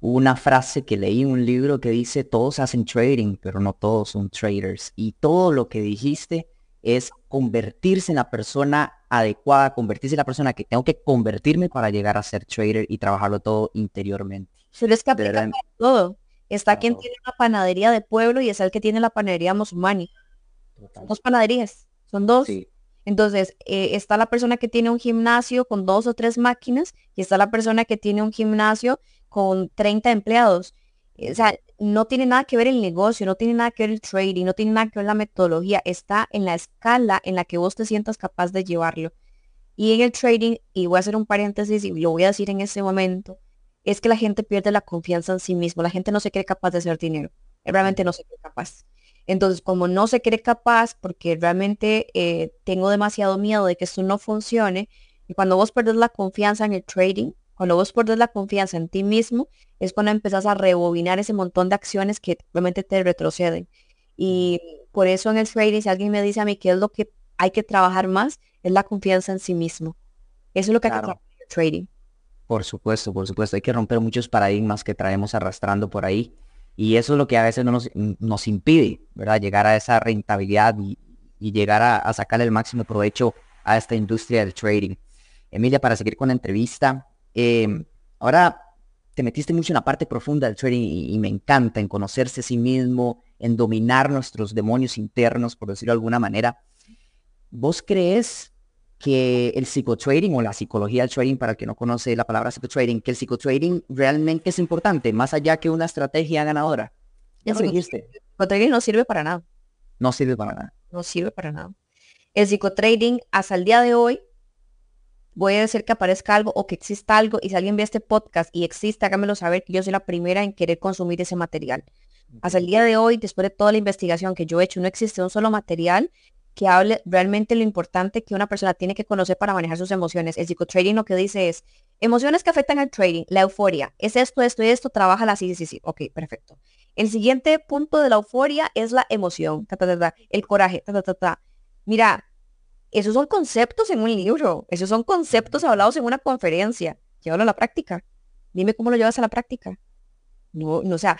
una frase que leí en un libro que dice, todos hacen trading, pero no todos son traders. Y todo lo que dijiste es convertirse en la persona adecuada, convertirse en la persona que tengo que convertirme para llegar a ser trader y trabajarlo todo interiormente. Pero es que aplica para todo. Está quien tiene una panadería de pueblo y es el que tiene la panadería Mosumani. Dos panaderías, son dos. Entonces, eh, está la persona que tiene un gimnasio con dos o tres máquinas y está la persona que tiene un gimnasio con 30 empleados. O sea, no tiene nada que ver el negocio, no tiene nada que ver el trading, no tiene nada que ver la metodología, está en la escala en la que vos te sientas capaz de llevarlo. Y en el trading, y voy a hacer un paréntesis y lo voy a decir en ese momento, es que la gente pierde la confianza en sí mismo, la gente no se cree capaz de hacer dinero, realmente no se cree capaz. Entonces, como no se cree capaz, porque realmente eh, tengo demasiado miedo de que esto no funcione, y cuando vos perdés la confianza en el trading, cuando vos perdés la confianza en ti mismo, es cuando empezás a rebobinar ese montón de acciones que realmente te retroceden. Y por eso en el trading, si alguien me dice a mí qué es lo que hay que trabajar más, es la confianza en sí mismo. Eso es lo que hay que trabajar en el trading. Por supuesto, por supuesto. Hay que romper muchos paradigmas que traemos arrastrando por ahí. Y eso es lo que a veces no nos, nos impide, ¿verdad? Llegar a esa rentabilidad y, llegar a, a sacarle el máximo provecho a esta industria del trading. Emilia, para seguir con la entrevista, Em, ahora te metiste mucho en la parte profunda del trading y, me encanta en conocerse a sí mismo, en dominar nuestros demonios internos, por decirlo de alguna manera. ¿Vos crees que el psicotrading o la psicología del trading, para el que no conoce la palabra psicotrading, que el psicotrading realmente es importante, más allá que una estrategia ganadora? Ya lo dijiste. El psicotrading no sirve para nada. No sirve para nada. No sirve para nada. El psicotrading hasta el día de hoy voy a decir que aparezca algo o que exista algo y si alguien ve este podcast y existe, hágamelo saber que yo soy la primera en querer consumir ese material. Hasta el día de hoy, después de toda la investigación que yo he hecho, no existe un solo material que hable realmente lo importante que una persona tiene que conocer para manejar sus emociones. El psicotrading lo que dice es, emociones que afectan al trading, la euforia, es esto, esto y esto, trabaja así, sí, sí, sí, ok, perfecto. El siguiente punto de la euforia es la emoción, el coraje, ta, ta, ta, Mira, esos son conceptos en un libro, esos son conceptos hablados en una conferencia. Llévalo a la práctica. Dime cómo lo llevas a la práctica. No, no, o sea,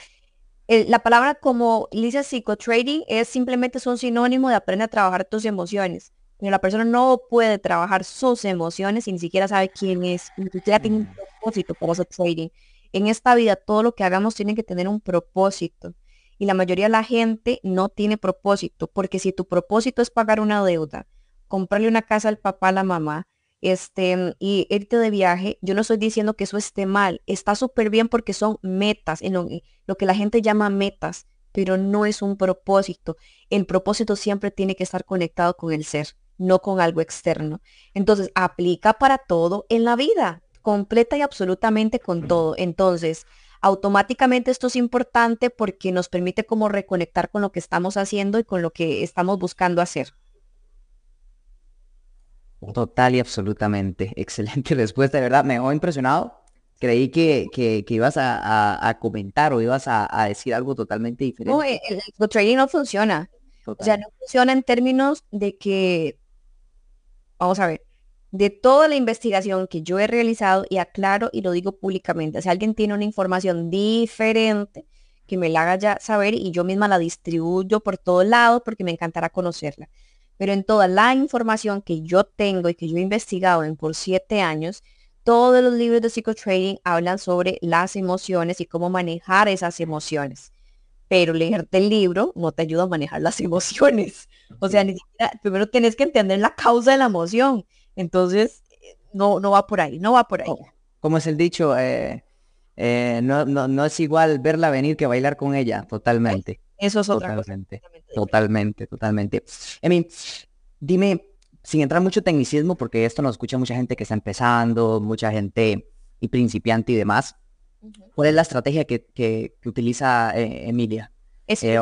la palabra como dice psicotrading es simplemente un sinónimo de aprender a trabajar tus emociones. Pero la persona no puede trabajar sus emociones y ni siquiera sabe quién es. Ni siquiera tiene un propósito para hacer trading. En esta vida todo lo que hagamos tiene que tener un propósito. Y la mayoría de la gente no tiene propósito, porque si tu propósito es pagar una deuda, comprarle una casa al papá, a la mamá, este, y irte de viaje, yo no estoy diciendo que eso esté mal, está súper bien porque son metas, en lo, que la gente llama metas, pero no es un propósito. El propósito siempre tiene que estar conectado con el ser, no con algo externo. Entonces, aplica para todo en la vida, completa y absolutamente con todo. Entonces, automáticamente esto es importante porque nos permite como reconectar con lo que estamos haciendo y con lo que estamos buscando hacer. Total y absolutamente. Excelente respuesta, de verdad. Me dejó impresionado. Creí que, que, ibas a, comentar o ibas a, decir algo totalmente diferente. No, el, trading no funciona. O sea, no funciona en términos de que, vamos a ver, de toda la investigación que yo he realizado y aclaro y lo digo públicamente, si alguien tiene una información diferente, que me la haga ya saber y yo misma la distribuyo por todos lados porque me encantará conocerla pero en toda la información que yo tengo y que yo he investigado en por siete años, todos los libros de psicotrading hablan sobre las emociones y cómo manejar esas emociones. Pero leerte el libro no te ayuda a manejar las emociones. O sea, ni siquiera, primero tienes que entender la causa de la emoción. Entonces, no, no va por ahí, no va por ahí. Como es el dicho, eh, eh, no, no, es igual verla venir que bailar con ella, totalmente. Eso es otra totalmente, Totalmente, totalmente. Emi, dime, sin entrar mucho tecnicismo, porque esto nos escucha mucha gente que está empezando, mucha gente y principiante y demás. ¿Cuál es la estrategia que, utiliza eh, Emilia? Es eh,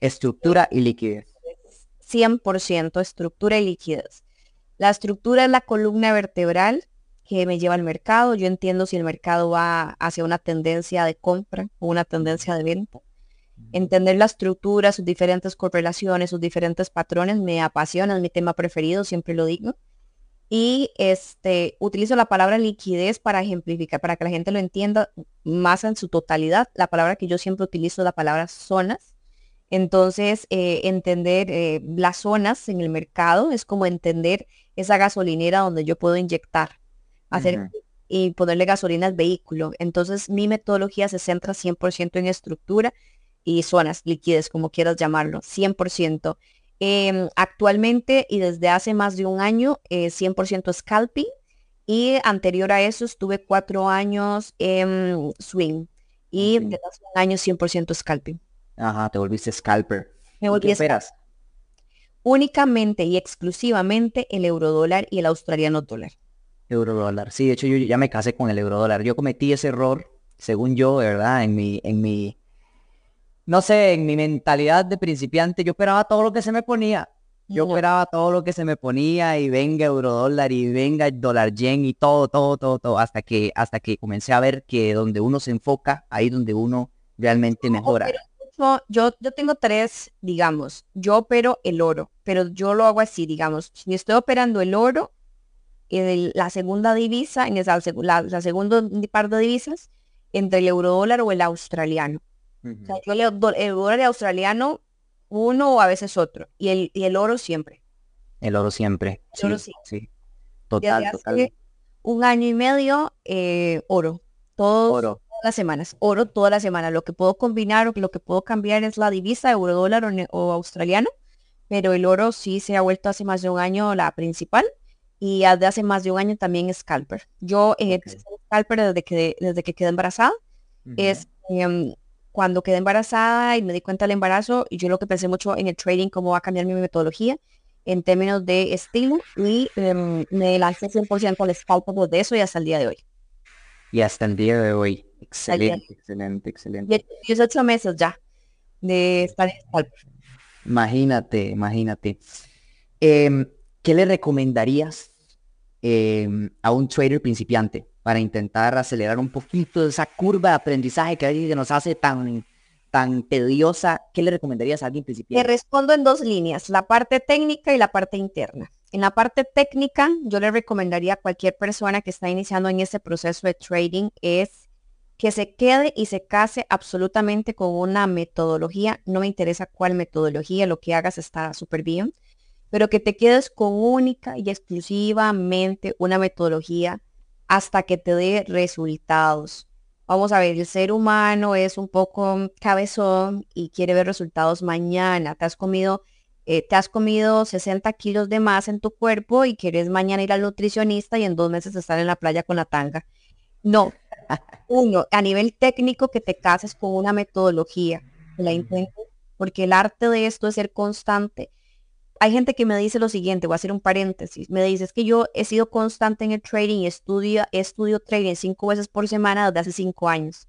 estructura y liquidez. 100% estructura y liquidez. La estructura es la columna vertebral que me lleva al mercado. Yo entiendo si el mercado va hacia una tendencia de compra o una tendencia de venta. Entender la estructura, sus diferentes correlaciones, sus diferentes patrones, me apasiona, es mi tema preferido, siempre lo digo. Y este, utilizo la palabra liquidez para ejemplificar, para que la gente lo entienda más en su totalidad. La palabra que yo siempre utilizo es la palabra zonas. Entonces, eh, entender eh, las zonas en el mercado es como entender esa gasolinera donde yo puedo inyectar hacer y ponerle gasolina al vehículo. Entonces mi metodología se centra 100% en estructura y zonas, liquidez, como quieras llamarlo, 100%. Em, actualmente y desde hace más de un año, 100% eh, scalping y anterior a eso estuve cuatro años en swing y desde hace un año 100% scalping. Ajá, te volviste scalper. Me volví esperas? Únicamente y exclusivamente el euro dólar y el australiano dólar. Euro dólar. Sí, de hecho yo ya me casé con el euro dólar. Yo cometí ese error, según yo, ¿verdad? En mi, en mi, no sé, en mi mentalidad de principiante, yo esperaba todo lo que se me ponía. Yo esperaba todo lo que se me ponía y venga euro dólar y venga el dólar yen y todo, todo, todo, todo, hasta que, hasta que comencé a ver que donde uno se enfoca, ahí donde uno realmente mejora. yo, yo tengo tres, digamos, yo opero el oro, pero yo lo hago así, digamos, si estoy operando el oro, la segunda divisa, en esa, la, la segunda par de divisas, entre el euro dólar o el australiano. o sea, yo el dólar australiano, uno o a veces otro. Y el, y el oro siempre. El oro siempre. El oro sí. sí. Total, total. Un año y medio, eh, oro. Todo, oro. Todas las semanas. Oro toda la semana. Lo que puedo combinar o lo que puedo cambiar es la divisa euro dólar o, o australiano. Pero el oro sí se ha vuelto hace más de un año la principal y desde hace más de un año también scalper. Yo eh, scalper desde que, desde que quedé embarazada. Es, em, cuando quedé embarazada y me di cuenta del embarazo, y yo lo que pensé mucho en el trading, cómo va a cambiar mi metodología en términos de estilo, y em, me lancé 100% con el scalpable de eso y hasta el día de hoy. Y hasta el día de hoy. Excelente, excelente, excelente. 18 meses ya de estar en Imagínate, imagínate. Em, ¿Qué le recomendarías em, a un trader principiante para intentar acelerar un poquito esa curva de aprendizaje que a veces nos hace tan, tan tediosa? ¿Qué le recomendarías a alguien principiante? Le respondo en dos líneas, la parte técnica y la parte interna. En la parte técnica, yo le recomendaría a cualquier persona que está iniciando en este proceso de trading es que se quede y se case absolutamente con una metodología. No me interesa cuál metodología, lo que hagas está súper bien, pero que te quedes con única y exclusivamente una metodología hasta que te dé resultados. Vamos a ver, el ser humano es un poco cabezón y quiere ver resultados mañana. Te has comido, eh, te has comido 60 kilos de más en tu cuerpo y quieres mañana ir al nutricionista y en dos meses estar en la playa con la tanga. No, uno, a nivel técnico, que te cases con una metodología, la porque el arte de esto es ser constante. Hay gente que me dice lo siguiente, voy a hacer un paréntesis, me dice, es que yo he sido constante en el trading y estudio, estudio trading cinco veces por semana desde hace cinco años.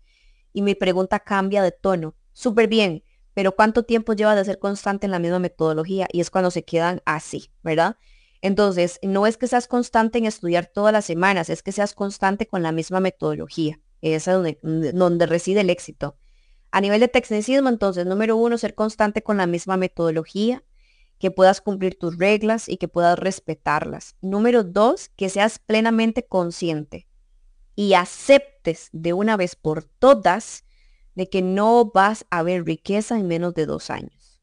Y mi pregunta cambia de tono. Súper bien, pero ¿cuánto tiempo lleva de ser constante en la misma metodología? Y es cuando se quedan así, ¿verdad? Entonces, no es que seas constante en estudiar todas las semanas, es que seas constante con la misma metodología. Esa es donde, donde reside el éxito. A nivel de tecnicismo, entonces, número uno, ser constante con la misma metodología, que puedas cumplir tus reglas y que puedas respetarlas. Número dos, que seas plenamente consciente y aceptes de una vez por todas de que no vas a ver riqueza en menos de dos años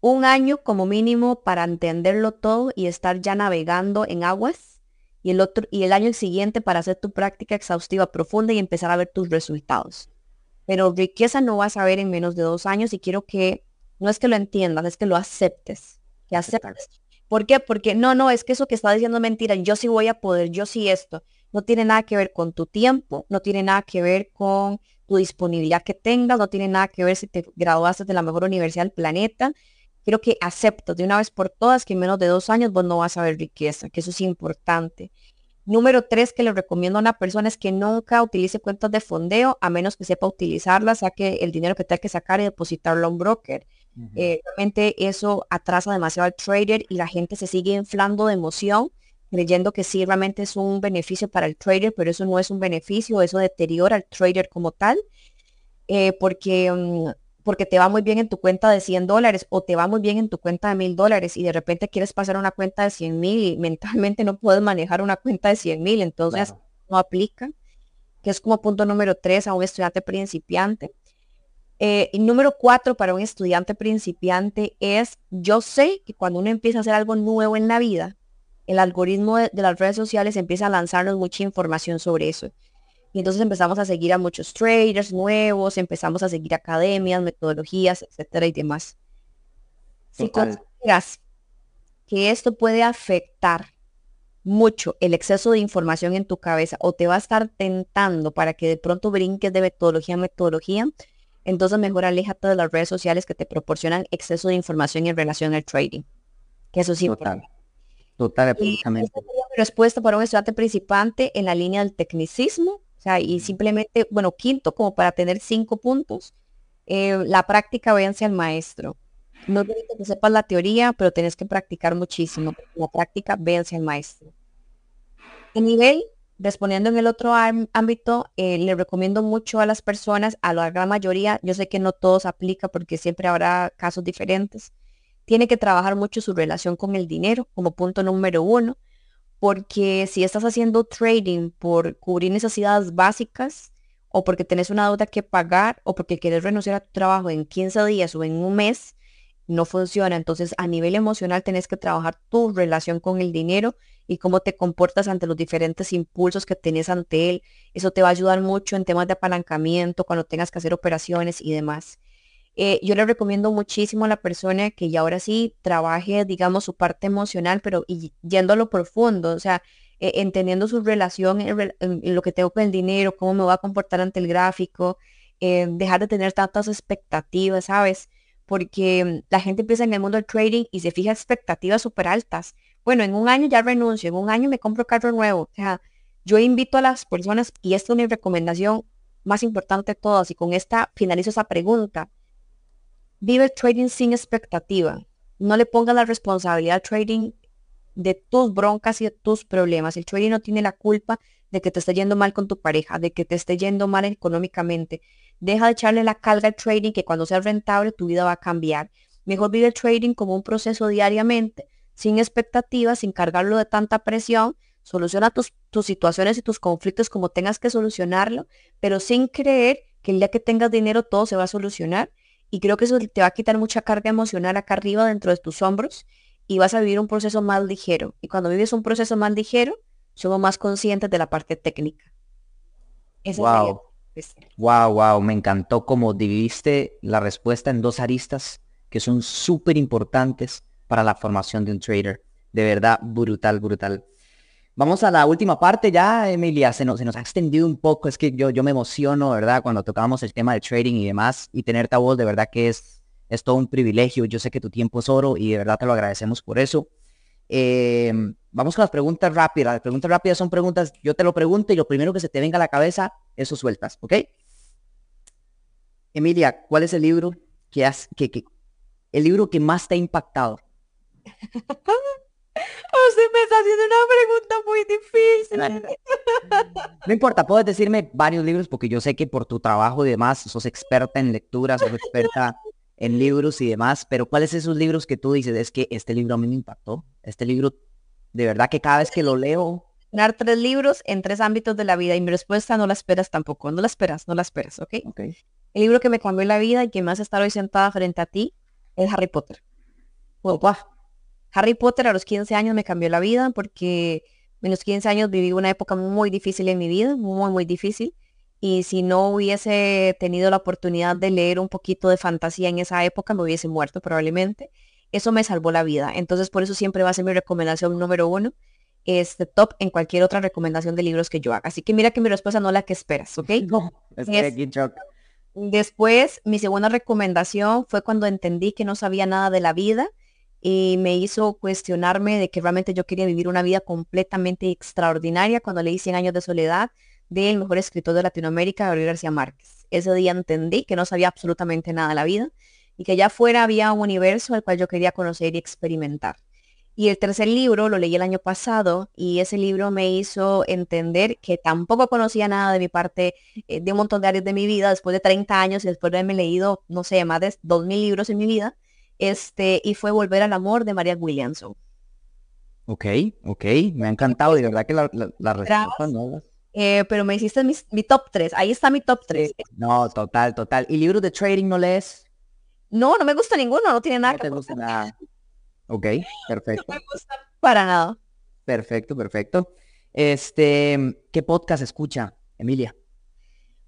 un año como mínimo para entenderlo todo y estar ya navegando en aguas y el otro y el año siguiente para hacer tu práctica exhaustiva profunda y empezar a ver tus resultados. Pero riqueza no vas a ver en menos de dos años y quiero que no es que lo entiendas, es que lo aceptes, que aceptes. ¿Por qué? Porque no, no, es que eso que está diciendo es mentira, yo sí voy a poder, yo sí esto. No tiene nada que ver con tu tiempo, no tiene nada que ver con tu disponibilidad que tengas, no tiene nada que ver si te graduaste de la mejor universidad del planeta, Quiero que aceptes de una vez por todas que en menos de dos años vos no vas a ver riqueza, que eso es importante. Número tres que le recomiendo a una persona es que nunca utilice cuentas de fondeo a menos que sepa utilizarlas, saque el dinero que tenga que sacar y depositarlo a un broker. Eh, realmente eso atrasa demasiado al trader y la gente se sigue inflando de emoción creyendo que sí realmente es un beneficio para el trader, pero eso no es un beneficio, eso deteriora al trader como tal, eh, porque mm, porque te va muy bien en tu cuenta de 100 dólares o te va muy bien en tu cuenta de 1000 dólares y de repente quieres pasar a una cuenta de 100 mil y mentalmente no puedes manejar una cuenta de 100 mil, entonces no aplica, que es como punto número 3 a un estudiante principiante. Eh, y número 4 para un estudiante principiante es, yo sé que cuando uno empieza a hacer algo nuevo en la vida, el algoritmo de las redes sociales empieza a lanzarnos mucha información sobre eso. Y entonces empezamos a seguir a muchos traders nuevos, empezamos a seguir academias, metodologías, etcétera y demás. Si consideras que esto puede afectar mucho el exceso de información en tu cabeza o te va a estar tentando para que de pronto brinques de metodología a metodología, entonces mejor aléjate de las redes sociales que te proporcionan exceso de información en relación al trading. Que eso sí. Total. Total, absolutamente. respuesta para un estudiante principante en la línea del tecnicismo o sea, y simplemente, bueno, quinto, como para tener cinco puntos, eh, la práctica vence al maestro. No tienes que sepas la teoría, pero tienes que practicar muchísimo. La práctica vence al maestro. A nivel, respondiendo en el otro ámbito, eh, le recomiendo mucho a las personas, a la gran mayoría, yo sé que no todos aplica porque siempre habrá casos diferentes, tiene que trabajar mucho su relación con el dinero como punto número uno porque si estás haciendo trading por cubrir necesidades básicas o porque tenés una deuda que pagar o porque quieres renunciar a tu trabajo en 15 días o en un mes, no funciona. Entonces, a nivel emocional tenés que trabajar tu relación con el dinero y cómo te comportas ante los diferentes impulsos que tenés ante él. Eso te va a ayudar mucho en temas de apalancamiento, cuando tengas que hacer operaciones y demás. Eh, yo le recomiendo muchísimo a la persona que ya ahora sí trabaje, digamos, su parte emocional, pero y yendo a lo profundo, o sea, eh, entendiendo su relación en, lo que tengo con el dinero, cómo me va a comportar ante el gráfico, eh, dejar de tener tantas expectativas, ¿sabes? Porque la gente empieza en el mundo del trading y se fija expectativas súper altas. Bueno, en un año ya renuncio, en un año me compro carro nuevo. O sea, yo invito a las personas, y esta es mi recomendación más importante de todas, y con esta finalizo esa pregunta. Vive el trading sin expectativa. No le pongas la responsabilidad al trading de tus broncas y de tus problemas. El trading no tiene la culpa de que te esté yendo mal con tu pareja, de que te esté yendo mal económicamente. Deja de echarle la carga al trading que cuando sea rentable tu vida va a cambiar. Mejor vive el trading como un proceso diariamente, sin expectativas, sin cargarlo de tanta presión. Soluciona tus, tus situaciones y tus conflictos como tengas que solucionarlo, pero sin creer que el día que tengas dinero todo se va a solucionar. Y creo que eso te va a quitar mucha carga emocional acá arriba dentro de tus hombros y vas a vivir un proceso más ligero. Y cuando vives un proceso más ligero, somos más conscientes de la parte técnica. wow. wow, wow, me encantó cómo dividiste la respuesta en dos aristas que son súper importantes para la formación de un trader. De verdad, brutal, brutal. Vamos a la última parte ya, Emilia. Se nos, se nos ha extendido un poco. Es que yo, yo me emociono, ¿verdad? Cuando tocamos el tema del trading y demás. Y tener a voz, de verdad que es es todo un privilegio. Yo sé que tu tiempo es oro y de verdad te lo agradecemos por eso. Eh, vamos con las preguntas rápidas. Las preguntas rápidas son preguntas, yo te lo pregunto y lo primero que se te venga a la cabeza, eso sueltas, ¿ok? Emilia, ¿cuál es el libro que has, que, que el libro que más te ha impactado? Usted me está haciendo una pregunta muy difícil. No importa, puedes decirme varios libros porque yo sé que por tu trabajo y demás sos experta en lectura, sos experta en libros y demás, pero ¿cuáles son esos libros que tú dices? Es que este libro a mí me impactó. Este libro, de verdad que cada vez que lo leo... Dar tres libros en tres ámbitos de la vida y mi respuesta no la esperas tampoco, no la esperas, no la esperas, ¿ok? okay. El libro que me cambió la vida y que me hace estar hoy sentada frente a ti es Harry Potter. Opa. Harry Potter a los 15 años me cambió la vida porque en los 15 años viví una época muy difícil en mi vida, muy, muy difícil y si no hubiese tenido la oportunidad de leer un poquito de fantasía en esa época, me hubiese muerto probablemente. Eso me salvó la vida. Entonces, por eso siempre va a ser mi recomendación número uno, este top en cualquier otra recomendación de libros que yo haga. Así que mira que mi respuesta no es la que esperas, ¿ok? No, es, Después, mi segunda recomendación fue cuando entendí que no sabía nada de la vida y me hizo cuestionarme de que realmente yo quería vivir una vida completamente extraordinaria cuando leí 100 años de soledad del mejor escritor de Latinoamérica, Gabriel García Márquez. Ese día entendí que no sabía absolutamente nada de la vida y que allá afuera había un universo al cual yo quería conocer y experimentar. Y el tercer libro lo leí el año pasado y ese libro me hizo entender que tampoco conocía nada de mi parte, eh, de un montón de áreas de mi vida, después de 30 años y después de haberme leído, no sé, más de 2.000 libros en mi vida, este, y fue Volver al Amor de María Williamson. Ok, ok, me ha encantado de verdad que la, la, respuesta no, eh, pero me hiciste mi, top 3. Ahí está mi top 3. No, total, total. ¿Y libros de trading no lees? No, no me gusta ninguno, no tiene nada. No te gusta nada. Ok, perfecto. no me gusta para nada. Perfecto, perfecto. Este, ¿qué podcast escucha, Emilia?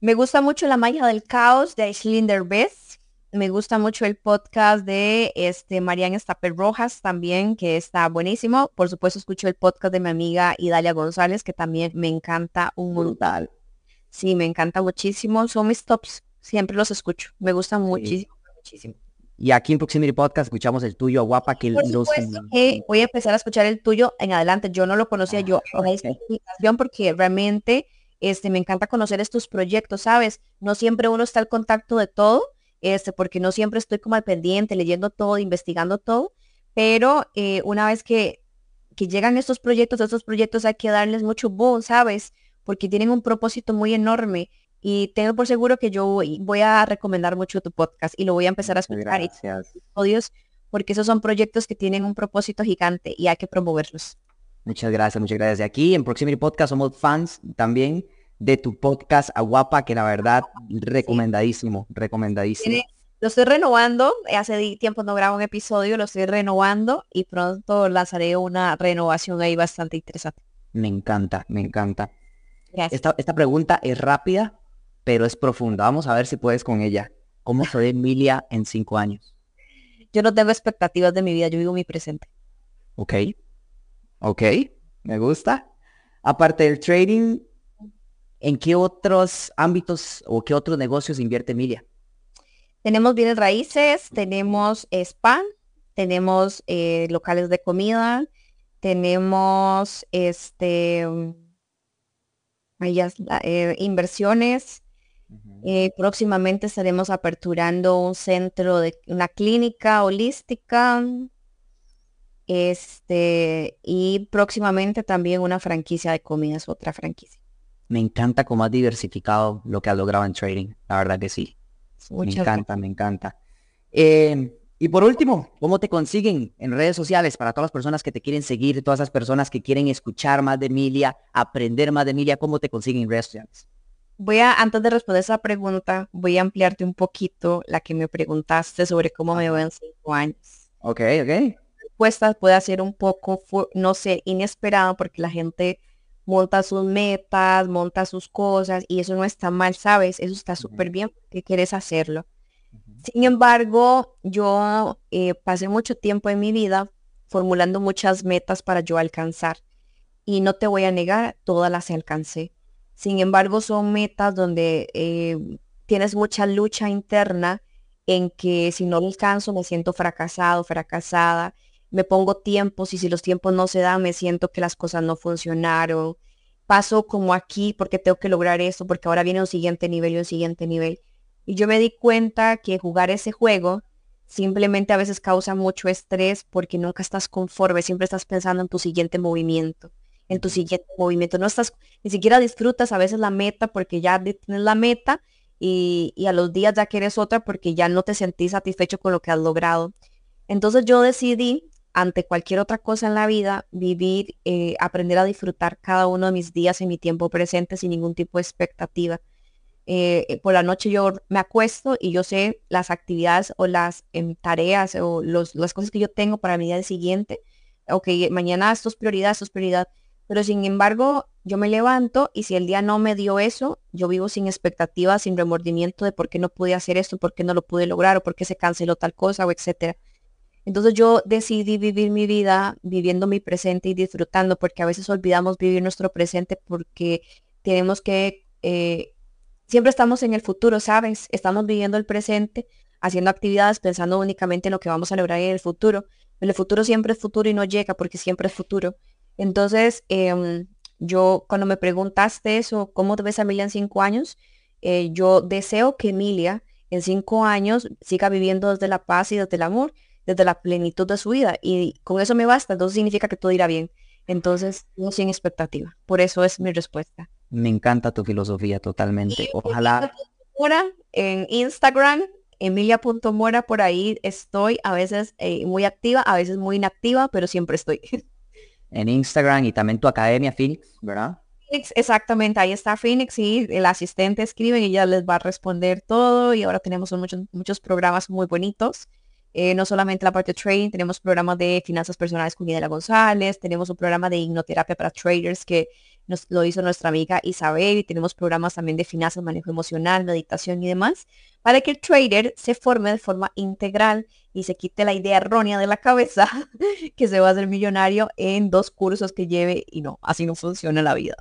Me gusta mucho La magia del caos de Aislinn Derbez me gusta mucho el podcast de este Mariana Estaper Rojas también, que está buenísimo. Por supuesto, escucho el podcast de mi amiga Idalia González, que también me encanta un brutal. Sí, me encanta muchísimo. Son mis tops. Siempre los escucho. Me gusta muchísimo, muchísimo. Y aquí en Proximity Podcast escuchamos el tuyo, guapa, que Por los... que voy a empezar a escuchar el tuyo en adelante. Yo no lo conocía, ah, yo porque realmente este, me encanta conocer estos proyectos, ¿sabes? No siempre uno está al contacto de todo este, porque no siempre estoy como al pendiente, leyendo todo, investigando todo, pero eh, una vez que, que llegan estos proyectos, estos proyectos hay que darles mucho boom, ¿sabes? Porque tienen un propósito muy enorme y tengo por seguro que yo voy, a recomendar mucho tu podcast y lo voy a empezar a escuchar estudios porque esos son proyectos que tienen un propósito gigante y hay que promoverlos. Muchas gracias, muchas gracias. Aquí en Proximity Podcast somos fans también de tu podcast Aguapa, que la verdad, recomendadísimo, recomendadísimo. lo estoy renovando, hace tiempo no grabo un episodio, lo estoy renovando y pronto lanzaré una renovación ahí bastante interesante. Me encanta, me encanta. Esta, esta pregunta es rápida, pero es profunda. Vamos a ver si puedes con ella. ¿Cómo soy Emilia en cinco años? Yo no tengo expectativas de mi vida, yo vivo mi presente. Ok, ok, me gusta. Aparte del trading, ¿En qué otros ámbitos o qué otros negocios invierte Emilia? Tenemos bienes raíces, tenemos spa, tenemos eh, locales de comida, tenemos este eh, inversiones. Eh, próximamente estaremos aperturando un centro de una clínica holística. Este, y próximamente también una franquicia de comidas, otra franquicia. Me encanta cómo has diversificado lo que has logrado en trading. La verdad que sí. me encanta, me encanta. Eh, y por último, ¿cómo te consiguen en redes sociales para todas las personas que te quieren seguir, todas esas personas que quieren escuchar más de Emilia, aprender más de Emilia, cómo te consiguen en redes sociales? Voy a, antes de responder esa pregunta, voy a ampliarte un poquito la que me preguntaste sobre cómo me veo en cinco años. Ok, ok. La respuesta puede ser un poco, no sé, inesperado porque la gente monta sus metas, monta sus cosas y eso no está mal, ¿sabes? Eso está súper bien que quieres hacerlo. Sin embargo, yo eh, pasé mucho tiempo en mi vida formulando muchas metas para yo alcanzar. Y no te voy a negar, todas las alcancé. Sin embargo, son metas donde eh, tienes mucha lucha interna en que si no lo alcanzo me siento fracasado, fracasada. Me pongo tiempos y si los tiempos no se dan me siento que las cosas no funcionaron. Paso como aquí porque tengo que lograr esto, porque ahora viene un siguiente nivel y un siguiente nivel. Y yo me di cuenta que jugar ese juego simplemente a veces causa mucho estrés porque nunca estás conforme, siempre estás pensando en tu siguiente movimiento, en tu siguiente movimiento. No estás, ni siquiera disfrutas a veces la meta porque ya tienes la meta y, a los días ya quieres otra porque ya no te sentís satisfecho con lo que has logrado. Entonces yo decidí, ante cualquier otra cosa en la vida, vivir, eh, aprender a disfrutar cada uno de mis días en mi tiempo presente sin ningún tipo de expectativa. Eh, eh, por la noche yo me acuesto y yo sé las actividades o las em, tareas o los, las cosas que yo tengo para mi día siguiente. Ok, mañana esto es prioridad, esto es prioridad. Pero sin embargo, yo me levanto y si el día no me dio eso, yo vivo sin expectativas, sin remordimiento de por qué no pude hacer esto, por qué no lo pude lograr o por qué se canceló tal cosa o etcétera. Entonces yo decidí vivir mi vida viviendo mi presente y disfrutando, porque a veces olvidamos vivir nuestro presente porque tenemos que eh, siempre estamos en el futuro, ¿sabes? Estamos viviendo el presente, haciendo actividades, pensando únicamente en lo que vamos a lograr en el futuro. El futuro siempre es futuro y no llega porque siempre es futuro. Entonces, em, yo cuando me preguntaste eso, ¿cómo te ves a Emilia en cinco años? Eh, yo deseo que Emilia en cinco años siga viviendo desde la paz y desde el amor, desde la plenitud de su vida. Y con eso me basta, entonces significa que todo irá bien. Entonces, no sin expectativa. Por eso es mi respuesta. Me encanta tu filosofía totalmente. Ojalá. en Instagram, emilia.mora, por ahí estoy, a veces eh, muy activa, a veces muy inactiva, pero siempre estoy. En Instagram y también tu academia, Phoenix, ¿verdad? exactamente, ahí está Phoenix y el asistente escribe y ya les va a responder todo y ahora tenemos muchos, muchos programas muy bonitos. Eh, no solamente la parte de trading, tenemos programas de finanzas personales con Guinela González, tenemos un programa de hipnoterapia para traders que nos lo hizo nuestra amiga Isabel y tenemos programas también de finanzas, manejo emocional, meditación y demás, para que el trader se forme de forma integral y se quite la idea errónea de la cabeza que se va a hacer millonario en dos cursos que lleve y no, así no funciona la vida.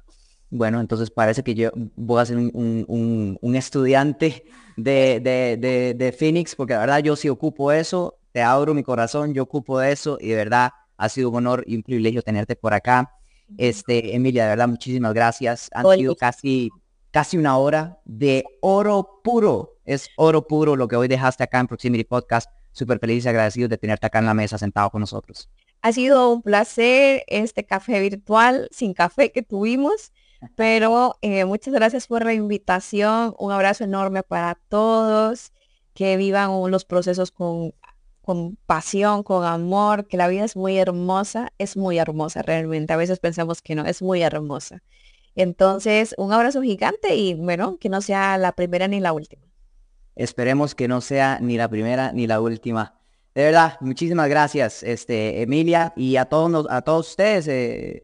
Bueno, entonces parece que yo voy a ser un, estudiante de, de, de, Phoenix, porque la verdad yo sí ocupo eso, te abro mi corazón, yo ocupo eso y de verdad ha sido un honor y un privilegio tenerte por acá. Este, Emilia, de verdad, muchísimas gracias. Han sido casi, casi una hora de oro puro. Es oro puro lo que hoy dejaste acá en Proximity Podcast. Súper feliz y agradecido de tenerte acá en la mesa sentado con nosotros. Ha sido un placer este café virtual sin café que tuvimos, pero eh, muchas gracias por la invitación. Un abrazo enorme para todos. Que vivan los procesos con con pasión, con amor, que la vida es muy hermosa, es muy hermosa realmente. A veces pensamos que no, es muy hermosa. Entonces, un abrazo gigante y bueno, que no sea la primera ni la última. Esperemos que no sea ni la primera ni la última. De verdad, muchísimas gracias, este, Emilia, y a todos, a todos ustedes, eh,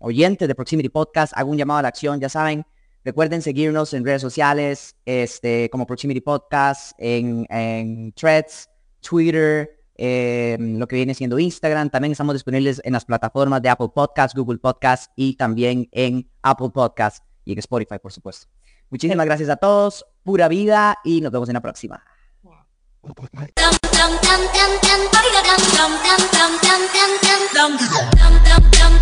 oyentes de Proximity Podcast, hago un llamado a la acción, ya saben, recuerden seguirnos en redes sociales, este, como Proximity Podcast, en, en Threads, Twitter, eh, lo que viene siendo Instagram. También estamos disponibles en las plataformas de Apple Podcasts, Google Podcasts y también en Apple Podcasts. y en Spotify, por supuesto. Muchísimas gracias a todos, pura vida y nos vemos en la próxima. dum dum dum